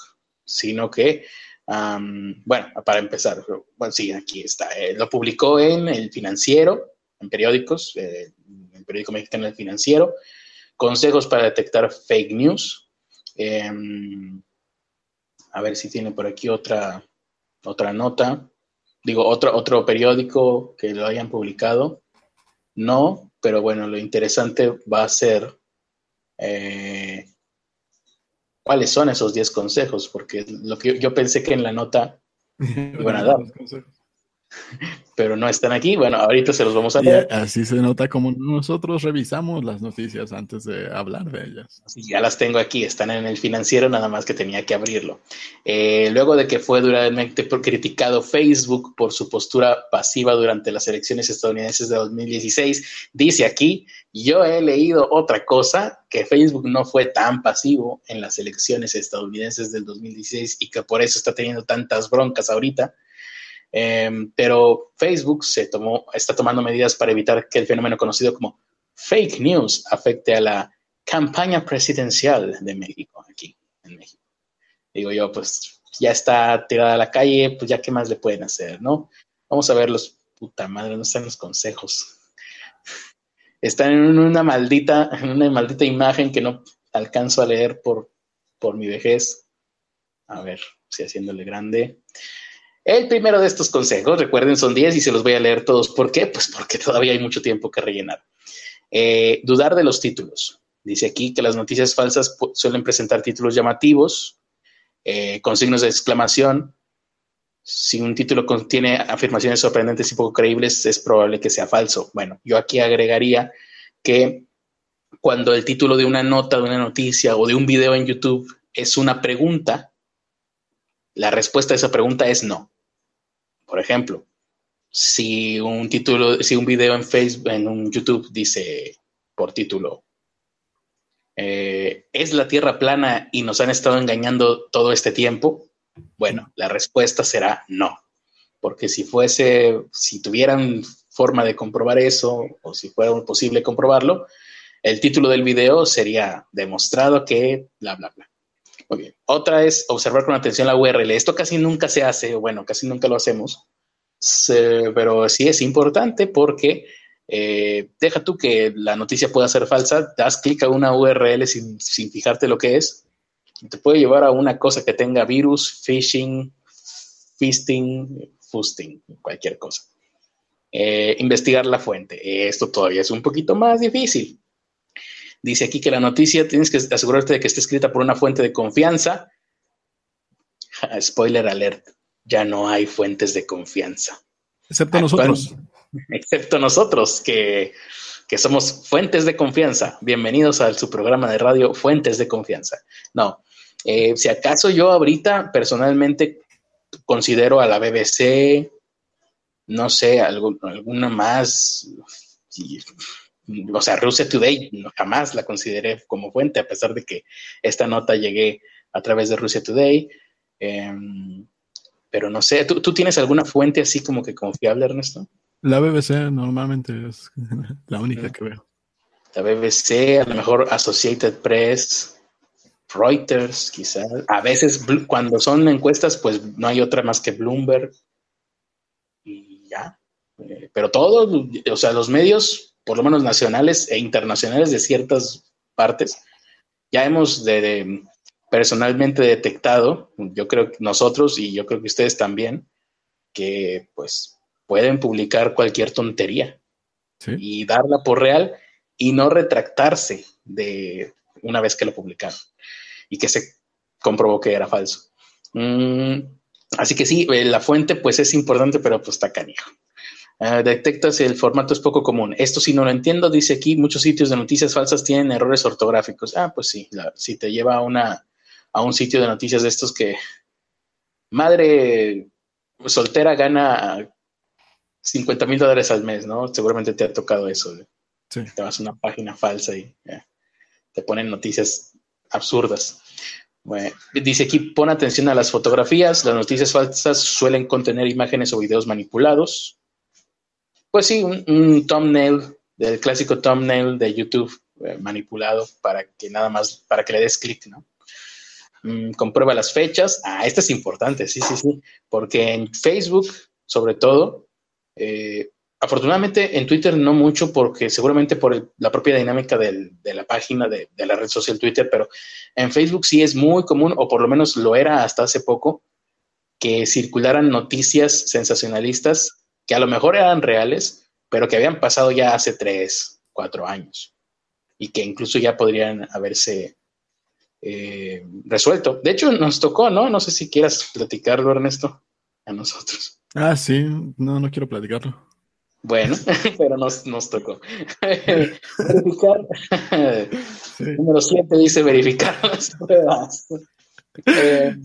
sino que, bueno, para empezar, bueno, sí, aquí está, eh, lo publicó en el financiero, en periódicos, eh, el periódico mexicano El Financiero, consejos para detectar fake news. Em, a ver si tiene por aquí otra, otra nota digo, otro, otro periódico que lo hayan publicado. No, pero bueno, lo interesante va a ser eh, cuáles son esos 10 consejos, porque lo que yo, pensé que en la nota (laughs) iban a dar (laughs) pero no están aquí. Bueno, ahorita se los vamos a leer. así se nota como nosotros revisamos las noticias antes de hablar de ellas. ya las tengo aquí, están en el financiero, nada más que tenía que abrirlo. Eh, luego de que fue duramente criticado Facebook por su postura pasiva durante las elecciones estadounidenses de 2016, dice aquí, yo he leído otra cosa, que Facebook no fue tan pasivo en las elecciones estadounidenses del 2016 y que por eso está teniendo tantas broncas ahorita Em, pero Facebook se tomó, está tomando medidas para evitar que el fenómeno conocido como fake news afecte a la campaña presidencial de México, aquí en México. Digo yo, pues ya está tirada a la calle, pues ya qué más le pueden hacer, ¿no? Vamos a ver los, puta madre, no están los consejos. (laughs) Están en una maldita, en una maldita imagen que no alcanzo a leer por, por mi vejez. A ver, si haciéndole grande. El primero de estos consejos, recuerden, son 10 y se los voy a leer todos. ¿Por qué? Pues porque todavía hay mucho tiempo que rellenar. Eh, dudar de los títulos. Dice aquí que las noticias falsas suelen presentar títulos llamativos, eh, con signos de exclamación. Si un título contiene afirmaciones sorprendentes y poco creíbles, es probable que sea falso. Bueno, yo aquí agregaría que cuando el título de una nota, de una noticia o de un video en YouTube es una pregunta, la respuesta a esa pregunta es no. Por ejemplo, si un título, si un video en Facebook, en un YouTube dice por título, eh, ¿es la Tierra plana y nos han estado engañando todo este tiempo? Bueno, la respuesta será no, porque si fuese, si tuvieran forma de comprobar eso, o si fuera posible comprobarlo, el título del video sería demostrado que bla, bla, bla. Muy bien. Otra es observar con atención la URL. Esto casi nunca se hace, o bueno, casi nunca lo hacemos, pero sí es importante porque eh, deja tú que la noticia pueda ser falsa, das clic a una URL sin, fijarte lo que es, te puede llevar a una cosa que tenga virus, phishing, fisting, fusting, cualquier cosa. Eh, investigar la fuente. Esto todavía es un poquito más difícil. Dice aquí que la noticia tienes que asegurarte de que esté escrita por una fuente de confianza. Spoiler alert, ya no hay fuentes de confianza. Excepto nosotros. (laughs) Excepto nosotros, que, somos fuentes de confianza. Bienvenidos a su programa de radio Fuentes de Confianza. No, eh, si acaso yo ahorita personalmente considero a la BBC, no sé, alguna más, o sea, Rusia Today jamás la consideré como fuente, a pesar de que esta nota llegué a través de Rusia Today. Em, pero no sé, ¿tú, tienes alguna fuente así como que confiable, Ernesto? La BBC normalmente es (laughs) la única que veo. La BBC, a lo mejor Associated Press, Reuters, quizás. A veces cuando son encuestas, pues no hay otra más que Bloomberg. Y ya. Eh, pero todos, o sea, los medios, por lo menos nacionales e internacionales de ciertas partes, ya hemos de personalmente detectado, yo creo que nosotros y yo creo que ustedes también, que pues pueden publicar cualquier tontería y darla por real y no retractarse de una vez que lo publicaron y que se comprobó que era falso. Mm, así que sí, eh, la fuente pues es importante, pero pues está canijo. Uh, detectas el formato es poco común. Esto si no lo entiendo, dice aquí, muchos sitios de noticias falsas tienen errores ortográficos. Ah, pues sí, si te lleva a una a un sitio de noticias de estos que madre soltera gana 50 mil dólares al mes, ¿no? Seguramente te ha tocado eso. Te vas a una página falsa y te ponen noticias absurdas. dice aquí, pon atención a las fotografías. Las noticias falsas suelen contener imágenes o videos manipulados. Pues sí, un, thumbnail, del clásico thumbnail de YouTube eh, manipulado para que nada más, para que le des clic, ¿no? Mm, comprueba las fechas. Ah, esto es importante, sí, sí, sí, porque en Facebook, sobre todo, eh, afortunadamente en Twitter no mucho, porque seguramente por la propia dinámica de la página de, la red social Twitter, pero en Facebook sí es muy común, o por lo menos lo era hasta hace poco, que circularan noticias sensacionalistas que a lo mejor eran reales, pero que habían pasado ya hace tres, cuatro años y que incluso ya podrían haberse eh, resuelto. De hecho, nos tocó, ¿no? No sé si quieras platicarlo, Ernesto, a nosotros. Ah, sí, no, no quiero platicarlo. Bueno, (laughs) (laughs) pero nos, nos tocó. (laughs) verificar. Número 7 dice verificar las pruebas. Eh,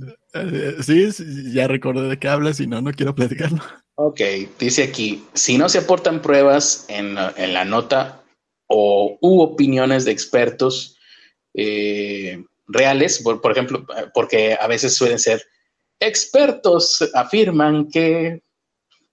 sí, ya recordé de qué hablas y no, no quiero platicarlo. Ok, dice aquí, si no se aportan pruebas en, en la nota o u opiniones de expertos, eh, reales, por, ejemplo, porque a veces suelen ser expertos afirman que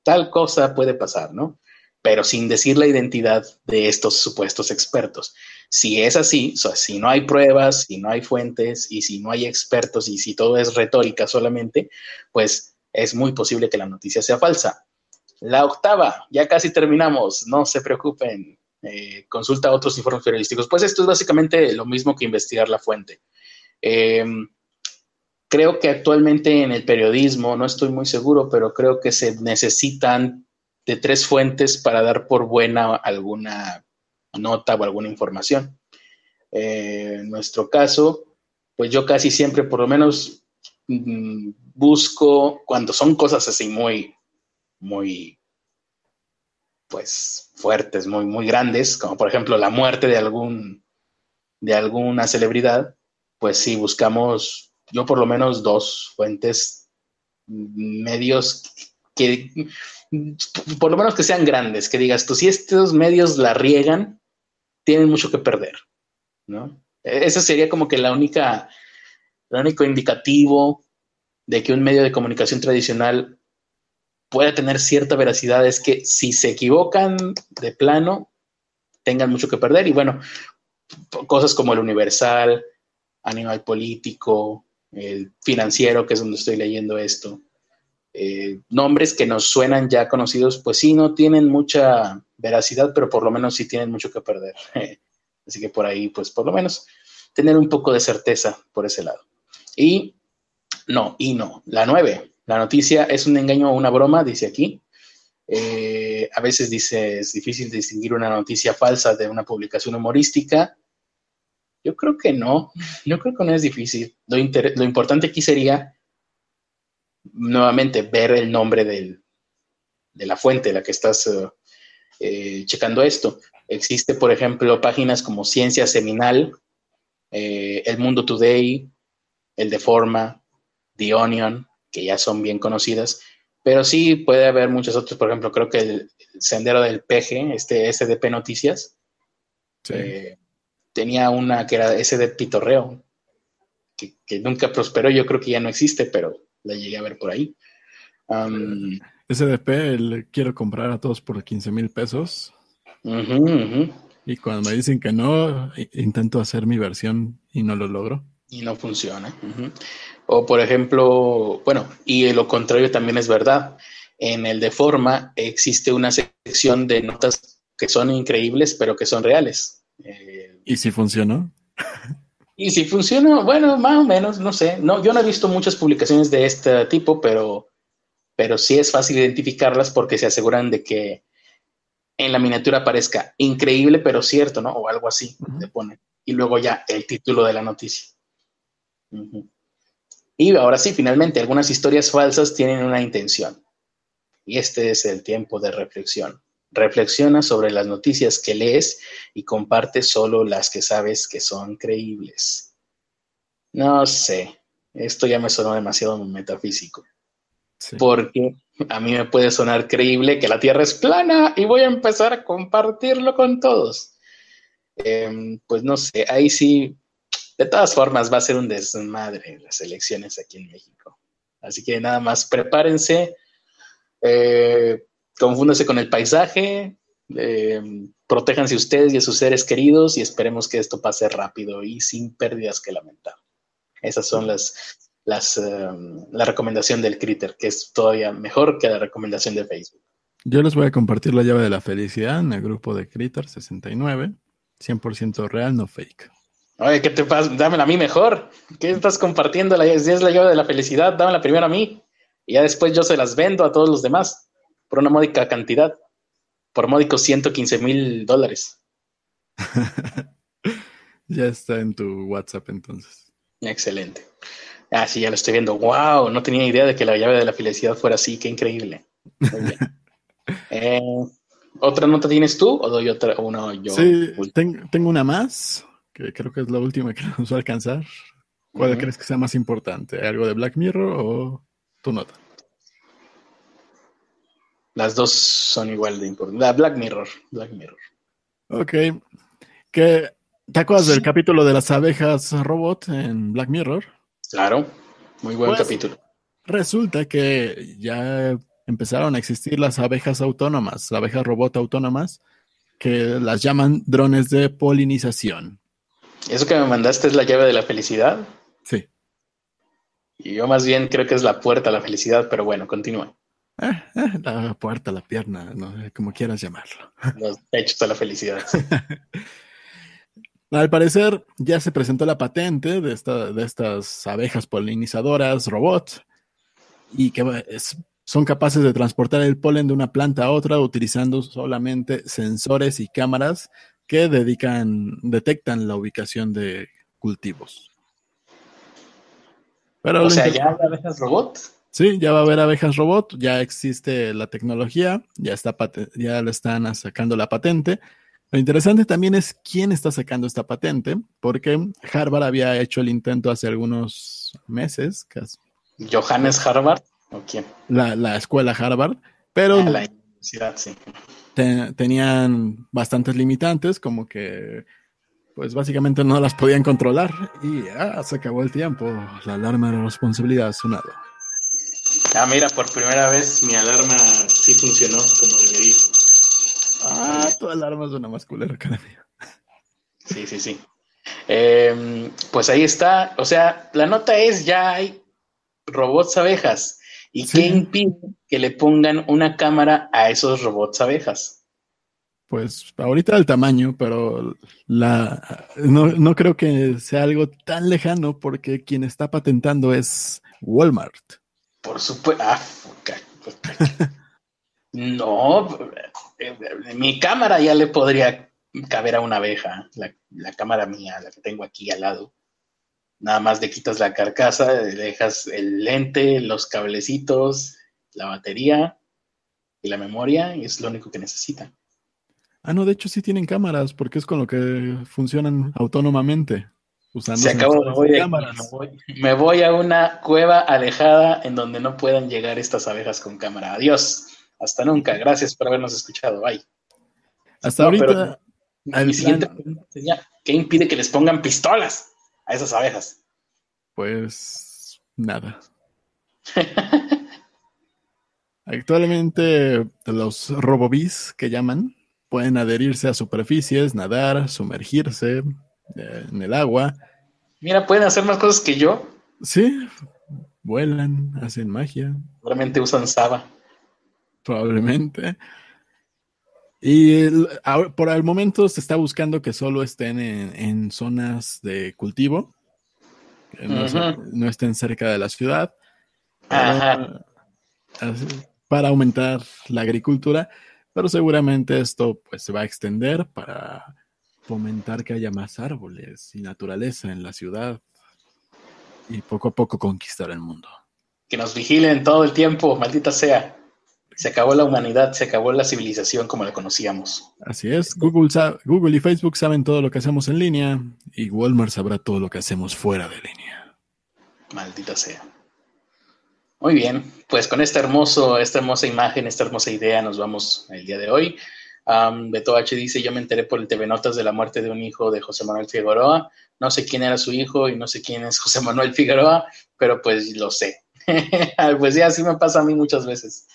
tal cosa puede pasar, ¿no? pero sin decir la identidad de estos supuestos expertos. Si es así, o sea, si no hay pruebas, si no hay fuentes y si no hay expertos y si todo es retórica solamente, pues es muy posible que la noticia sea falsa. La octava, ya casi terminamos, no se preocupen, eh, consulta otros informes periodísticos. Pues esto es básicamente lo mismo que investigar la fuente. Em, creo que actualmente en el periodismo, no estoy muy seguro, pero creo que se necesitan de tres fuentes para dar por buena alguna nota o alguna información. Eh, en nuestro caso, pues yo casi siempre, por lo menos, mm, busco cuando son cosas así muy, muy, pues fuertes, muy, muy grandes, como por ejemplo la muerte de algún, de alguna celebridad, pues sí buscamos, yo por lo menos dos fuentes, mm, medios que por lo menos que sean grandes, que digas tú, si estos medios la riegan, tienen mucho que perder, ¿no? Ese sería como que la única, el único indicativo de que un medio de comunicación tradicional pueda tener cierta veracidad es que si se equivocan de plano, tengan mucho que perder. Y bueno, cosas como el Universal, Animal Político, el Financiero, que es donde estoy leyendo esto, eh, nombres que nos suenan ya conocidos, pues sí, no tienen mucha veracidad, pero por lo menos sí tienen mucho que perder. (laughs) Así que por ahí, pues por lo menos tener un poco de certeza por ese lado. Y no, y no. La nueve, la noticia es un engaño o una broma, dice aquí. Eh, a veces dice, es difícil distinguir una noticia falsa de una publicación humorística. Yo creo que no, (laughs) yo creo que no es difícil. Lo, importante aquí sería nuevamente ver el nombre de la fuente, la que estás eh, eh, checando esto. Existe, por ejemplo, páginas como Ciencia Seminal, El Mundo Today, El Deforma, The Onion, que ya son bien conocidas, pero sí puede haber muchas otras, por ejemplo, creo que el Sendero del PG, este SDP Noticias, tenía una que era SD Pitorreo, que nunca prosperó, yo creo que ya no existe, pero la llegué a ver por ahí. SDP, el quiero comprar a todos por 15 mil pesos. Y cuando me dicen que no, intento hacer mi versión y no lo logro. Y no funciona. O por ejemplo, bueno, y lo contrario también es verdad. En el de forma existe una sección de notas que son increíbles, pero que son reales. Eh, ¿Y si funcionó? (laughs) Y si funciona, bueno, más o menos, no sé. No, yo no he visto muchas publicaciones de este tipo, pero, pero sí es fácil identificarlas porque se aseguran de que en la miniatura aparezca increíble, pero cierto, ¿no? O algo así, le pone. Y luego ya el título de la noticia. Y ahora sí, finalmente, algunas historias falsas tienen una intención. Y este es el tiempo de reflexión. Reflexiona sobre las noticias que lees y comparte solo las que sabes que son creíbles. No sé, esto ya me sonó demasiado metafísico. Porque a mí me puede sonar creíble que la Tierra es plana y voy a empezar a compartirlo con todos. Em, pues no sé, ahí sí, de todas formas va a ser un desmadre las elecciones aquí en México. Así que nada más prepárense. Eh, confúndase con el paisaje, eh, protéjanse ustedes y a sus seres queridos y esperemos que esto pase rápido y sin pérdidas que lamentar. Esas son las, las eh, la recomendación del Critter, que es todavía mejor que la recomendación de Facebook. Yo les voy a compartir la llave de la felicidad en el grupo de Critter 69, 100% real, no fake. Oye, ¿qué te pasa? Dámela a mí mejor. ¿Qué estás compartiendo? Si es la llave de la felicidad, dámela primero a mí. Y ya después yo se las vendo a todos los demás por una módica cantidad, por módicos 115 mil dólares. (laughs) ya está en tu WhatsApp entonces. Excelente. Ah, sí, ya lo estoy viendo. ¡Wow! No tenía idea de que la llave de la felicidad fuera así. ¡Qué increíble! (laughs) Eh, ¿Otra nota tienes tú o doy otra? Una yo. Sí, tengo una más, que creo que es la última que (laughs) nos va a alcanzar. ¿Cuál crees que sea más importante? ¿Algo de Black Mirror o tu nota? Las dos son igual de importantes. Black Mirror, Black Mirror. Ok. ¿Qué, ¿Te acuerdas del capítulo de las abejas robot en Black Mirror? Claro, muy buen pues, capítulo. Resulta que ya empezaron a existir las abejas autónomas, abejas robot autónomas, que las llaman drones de polinización. ¿Eso que me mandaste es la llave de la felicidad? Sí. Y yo más bien creo que es la puerta a la felicidad, pero bueno, continúa. Eh, eh, la puerta, la pierna, no, como quieras llamarlo. (laughs) Los hechos a la felicidad. (laughs) Al parecer ya se presentó la patente de, esta, de estas abejas polinizadoras, robots, y que son capaces de transportar el polen de una planta a otra utilizando solamente sensores y cámaras que dedican, detectan la ubicación de cultivos. o sea, ya hay abejas robot. Sí, ya va a haber abejas robot, ya existe la tecnología, ya está ya le están sacando la patente lo interesante también es quién está sacando esta patente, porque Harvard había hecho el intento hace algunos meses. Casi. ¿Johannes Harvard? ¿O quién? La, escuela Harvard, pero ah, la universidad, sí. Tenían bastantes limitantes, como que, pues básicamente no las podían controlar y ah, se acabó el tiempo. La alarma de responsabilidad ha sonado. Ah, mira, por primera vez mi alarma sí funcionó como debería. Ah, tu alarma suena más culera que la mía. Sí, sí, sí. Em, pues ahí está. O sea, la nota es: ya hay robots abejas. ¿Y qué impide que le pongan una cámara a esos robots abejas? Pues ahorita el tamaño, pero la no, creo que sea algo tan lejano porque quien está patentando es Walmart. Por supuesto. Ah, (laughs) no, mi cámara ya le podría caber a una abeja, la, cámara mía, la que tengo aquí al lado. Nada más le quitas la carcasa, le dejas el lente, los cablecitos, la batería y la memoria, y es lo único que necesita. Ah, no, de hecho sí tienen cámaras, porque es con lo que funcionan autónomamente. Usando Se acabó, me voy, me voy a una cueva alejada en donde no puedan llegar estas abejas con cámara. Adiós. Hasta nunca. Gracias por habernos escuchado. Bye. Hasta ahorita. mi siguiente pregunta sería: ¿qué impide que les pongan pistolas a esas abejas? Pues nada. (laughs) Actualmente los robobis que llaman pueden adherirse a superficies, nadar, sumergirse eh, en el agua. Mira, pueden hacer más cosas que yo. Sí, vuelan, hacen magia. Realmente usan Saba probablemente. Y por el momento se está buscando que solo estén en, zonas de cultivo, que no, estén cerca de la ciudad, para, aumentar la agricultura, pero seguramente esto pues se va a extender para fomentar que haya más árboles y naturaleza en la ciudad y poco a poco conquistar el mundo. Que nos vigilen todo el tiempo, maldita sea. Se acabó la humanidad, se acabó la civilización como la conocíamos. Así es, Google, Google y Facebook saben todo lo que hacemos en línea y Walmart sabrá todo lo que hacemos fuera de línea. Maldita sea. Muy bien, pues con esta, hermoso, esta hermosa imagen, esta hermosa idea nos vamos el día de hoy. Beto H dice, yo me enteré por el TV Notas de la muerte de un hijo de José Manuel Figueroa. No sé quién era su hijo y no sé quién es José Manuel Figueroa, pero pues lo sé. (laughs) pues ya así me pasa a mí muchas veces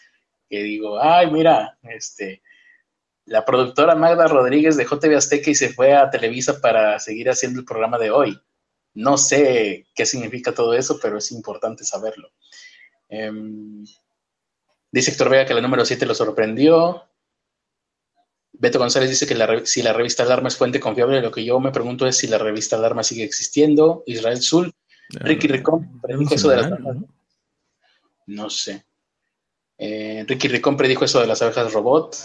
que digo, ay, mira, este, la productora Magda Rodríguez dejó TV Azteca y se fue a Televisa para seguir haciendo el programa de hoy. No sé qué significa todo eso, pero es importante saberlo. Em, dice Héctor Vega que la número 7 lo sorprendió. Beto González dice que si la revista Alarma es fuente confiable, lo que yo me pregunto es si la revista Alarma sigue existiendo. Israel Zul, Ricky Ricón, predijo eso de las No sé. Eh, Ricky Ricón predijo eso de las abejas robot.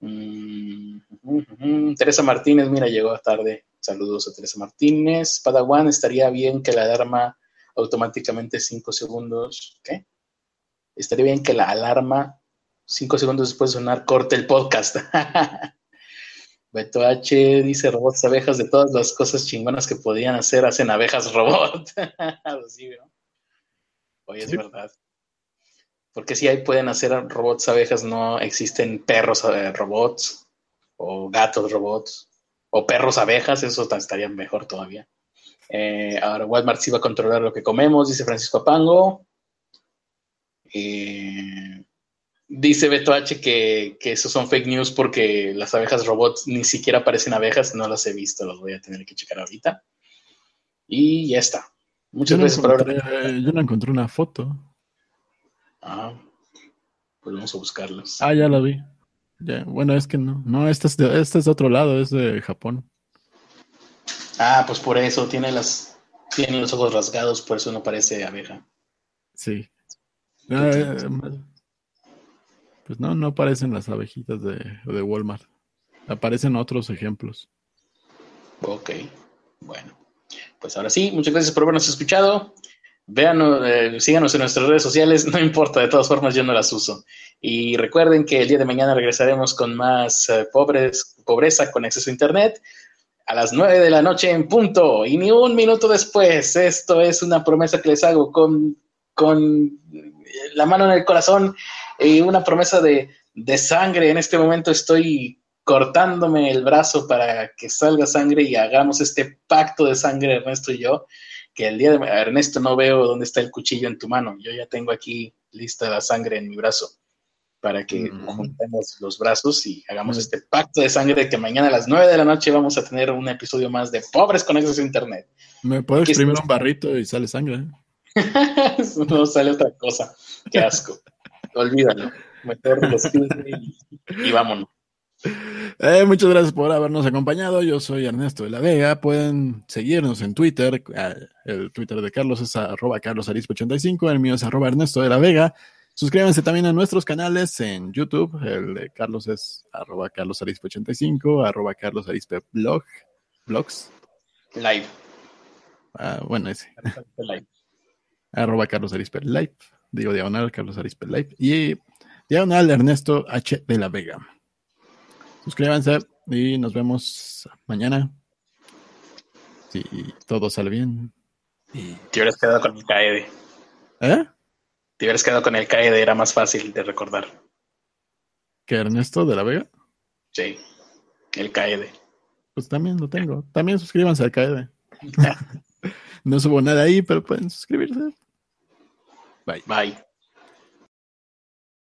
Mm, Teresa Martínez, mira, llegó tarde. Saludos a Teresa Martínez. Padawan, estaría bien que la alarma automáticamente cinco segundos. ¿Qué? Estaría bien que la alarma cinco segundos después de sonar corte el podcast. (laughs) Beto H dice robots abejas de todas las cosas chingonas que podían hacer, hacen abejas robot. (laughs) ¿no? Oye, es verdad. Porque si ahí pueden hacer robots abejas, no existen perros eh, robots o gatos robots o perros abejas, eso estaría mejor todavía. Eh, ahora Walmart sí va a controlar lo que comemos, dice Francisco Apango. Eh, Dice Beto H que, que esos son fake news porque las abejas robots ni siquiera parecen abejas, no las he visto, los voy a tener que checar ahorita. Y ya está. Muchas gracias por ahora. Yo no encontré una foto. Ah, pues vamos a buscarlas. Ah, ya la vi. bueno, es que no. No, este es, de, este es de otro lado, es de Japón. Ah, pues por eso tiene las tiene los ojos rasgados, por eso no parece abeja. Sí. Eh, pues no, no aparecen las abejitas de, de Walmart. Aparecen otros ejemplos. Ok, bueno. Pues ahora sí, muchas gracias por habernos escuchado. Vean, eh, síganos en nuestras redes sociales, (laughs) no importa, de todas formas yo no las uso. Y recuerden que el día de mañana regresaremos con más eh, pobreza con acceso a Internet a las nueve de la noche en punto y ni un minuto después. Esto es una promesa que les hago con, con la mano en el corazón y una promesa de, de sangre. En este momento estoy cortándome el brazo para que salga sangre y hagamos este pacto de sangre, Ernesto y yo, que el día de Ernesto no veo dónde está el cuchillo en tu mano. Yo ya tengo aquí lista la sangre en mi brazo para que juntemos los brazos y hagamos este pacto de sangre de que mañana a las 9 de la noche vamos a tener un episodio más de Pobres con acceso a Internet. Me puedo exprimir un barrito y sale sangre. (laughs) no sale otra cosa. Qué asco. (laughs) Olvídalo. Meter los y, y vámonos. Eh, muchas gracias por habernos acompañado. Yo soy Ernesto de la Vega. Pueden seguirnos en Twitter. Ah, el Twitter de Carlos es arroba carlosarispe85. El mío es arroba Ernesto de la Vega. Suscríbanse también a nuestros canales en YouTube. El de Carlos es arroba carlosarispe85, arroba carlosarispe blog, blogs. Live. Ah, bueno, ese. Live. (laughs) arroba carlosarispe live. Digo diagonal Carlos Arispe live. Y diagonal Ernesto H de la Vega. Suscríbanse y nos vemos mañana. Si todo sale bien. Y... Te hubieras quedado con mi KD. ¿Eh? Te hubieras quedado con el KD, era más fácil de recordar. ¿Que Ernesto de la Vega? Sí, el KD. Pues también lo tengo. También suscríbanse al KD. (laughs) (laughs) no subo nada ahí, pero pueden suscribirse. Bye. Bye.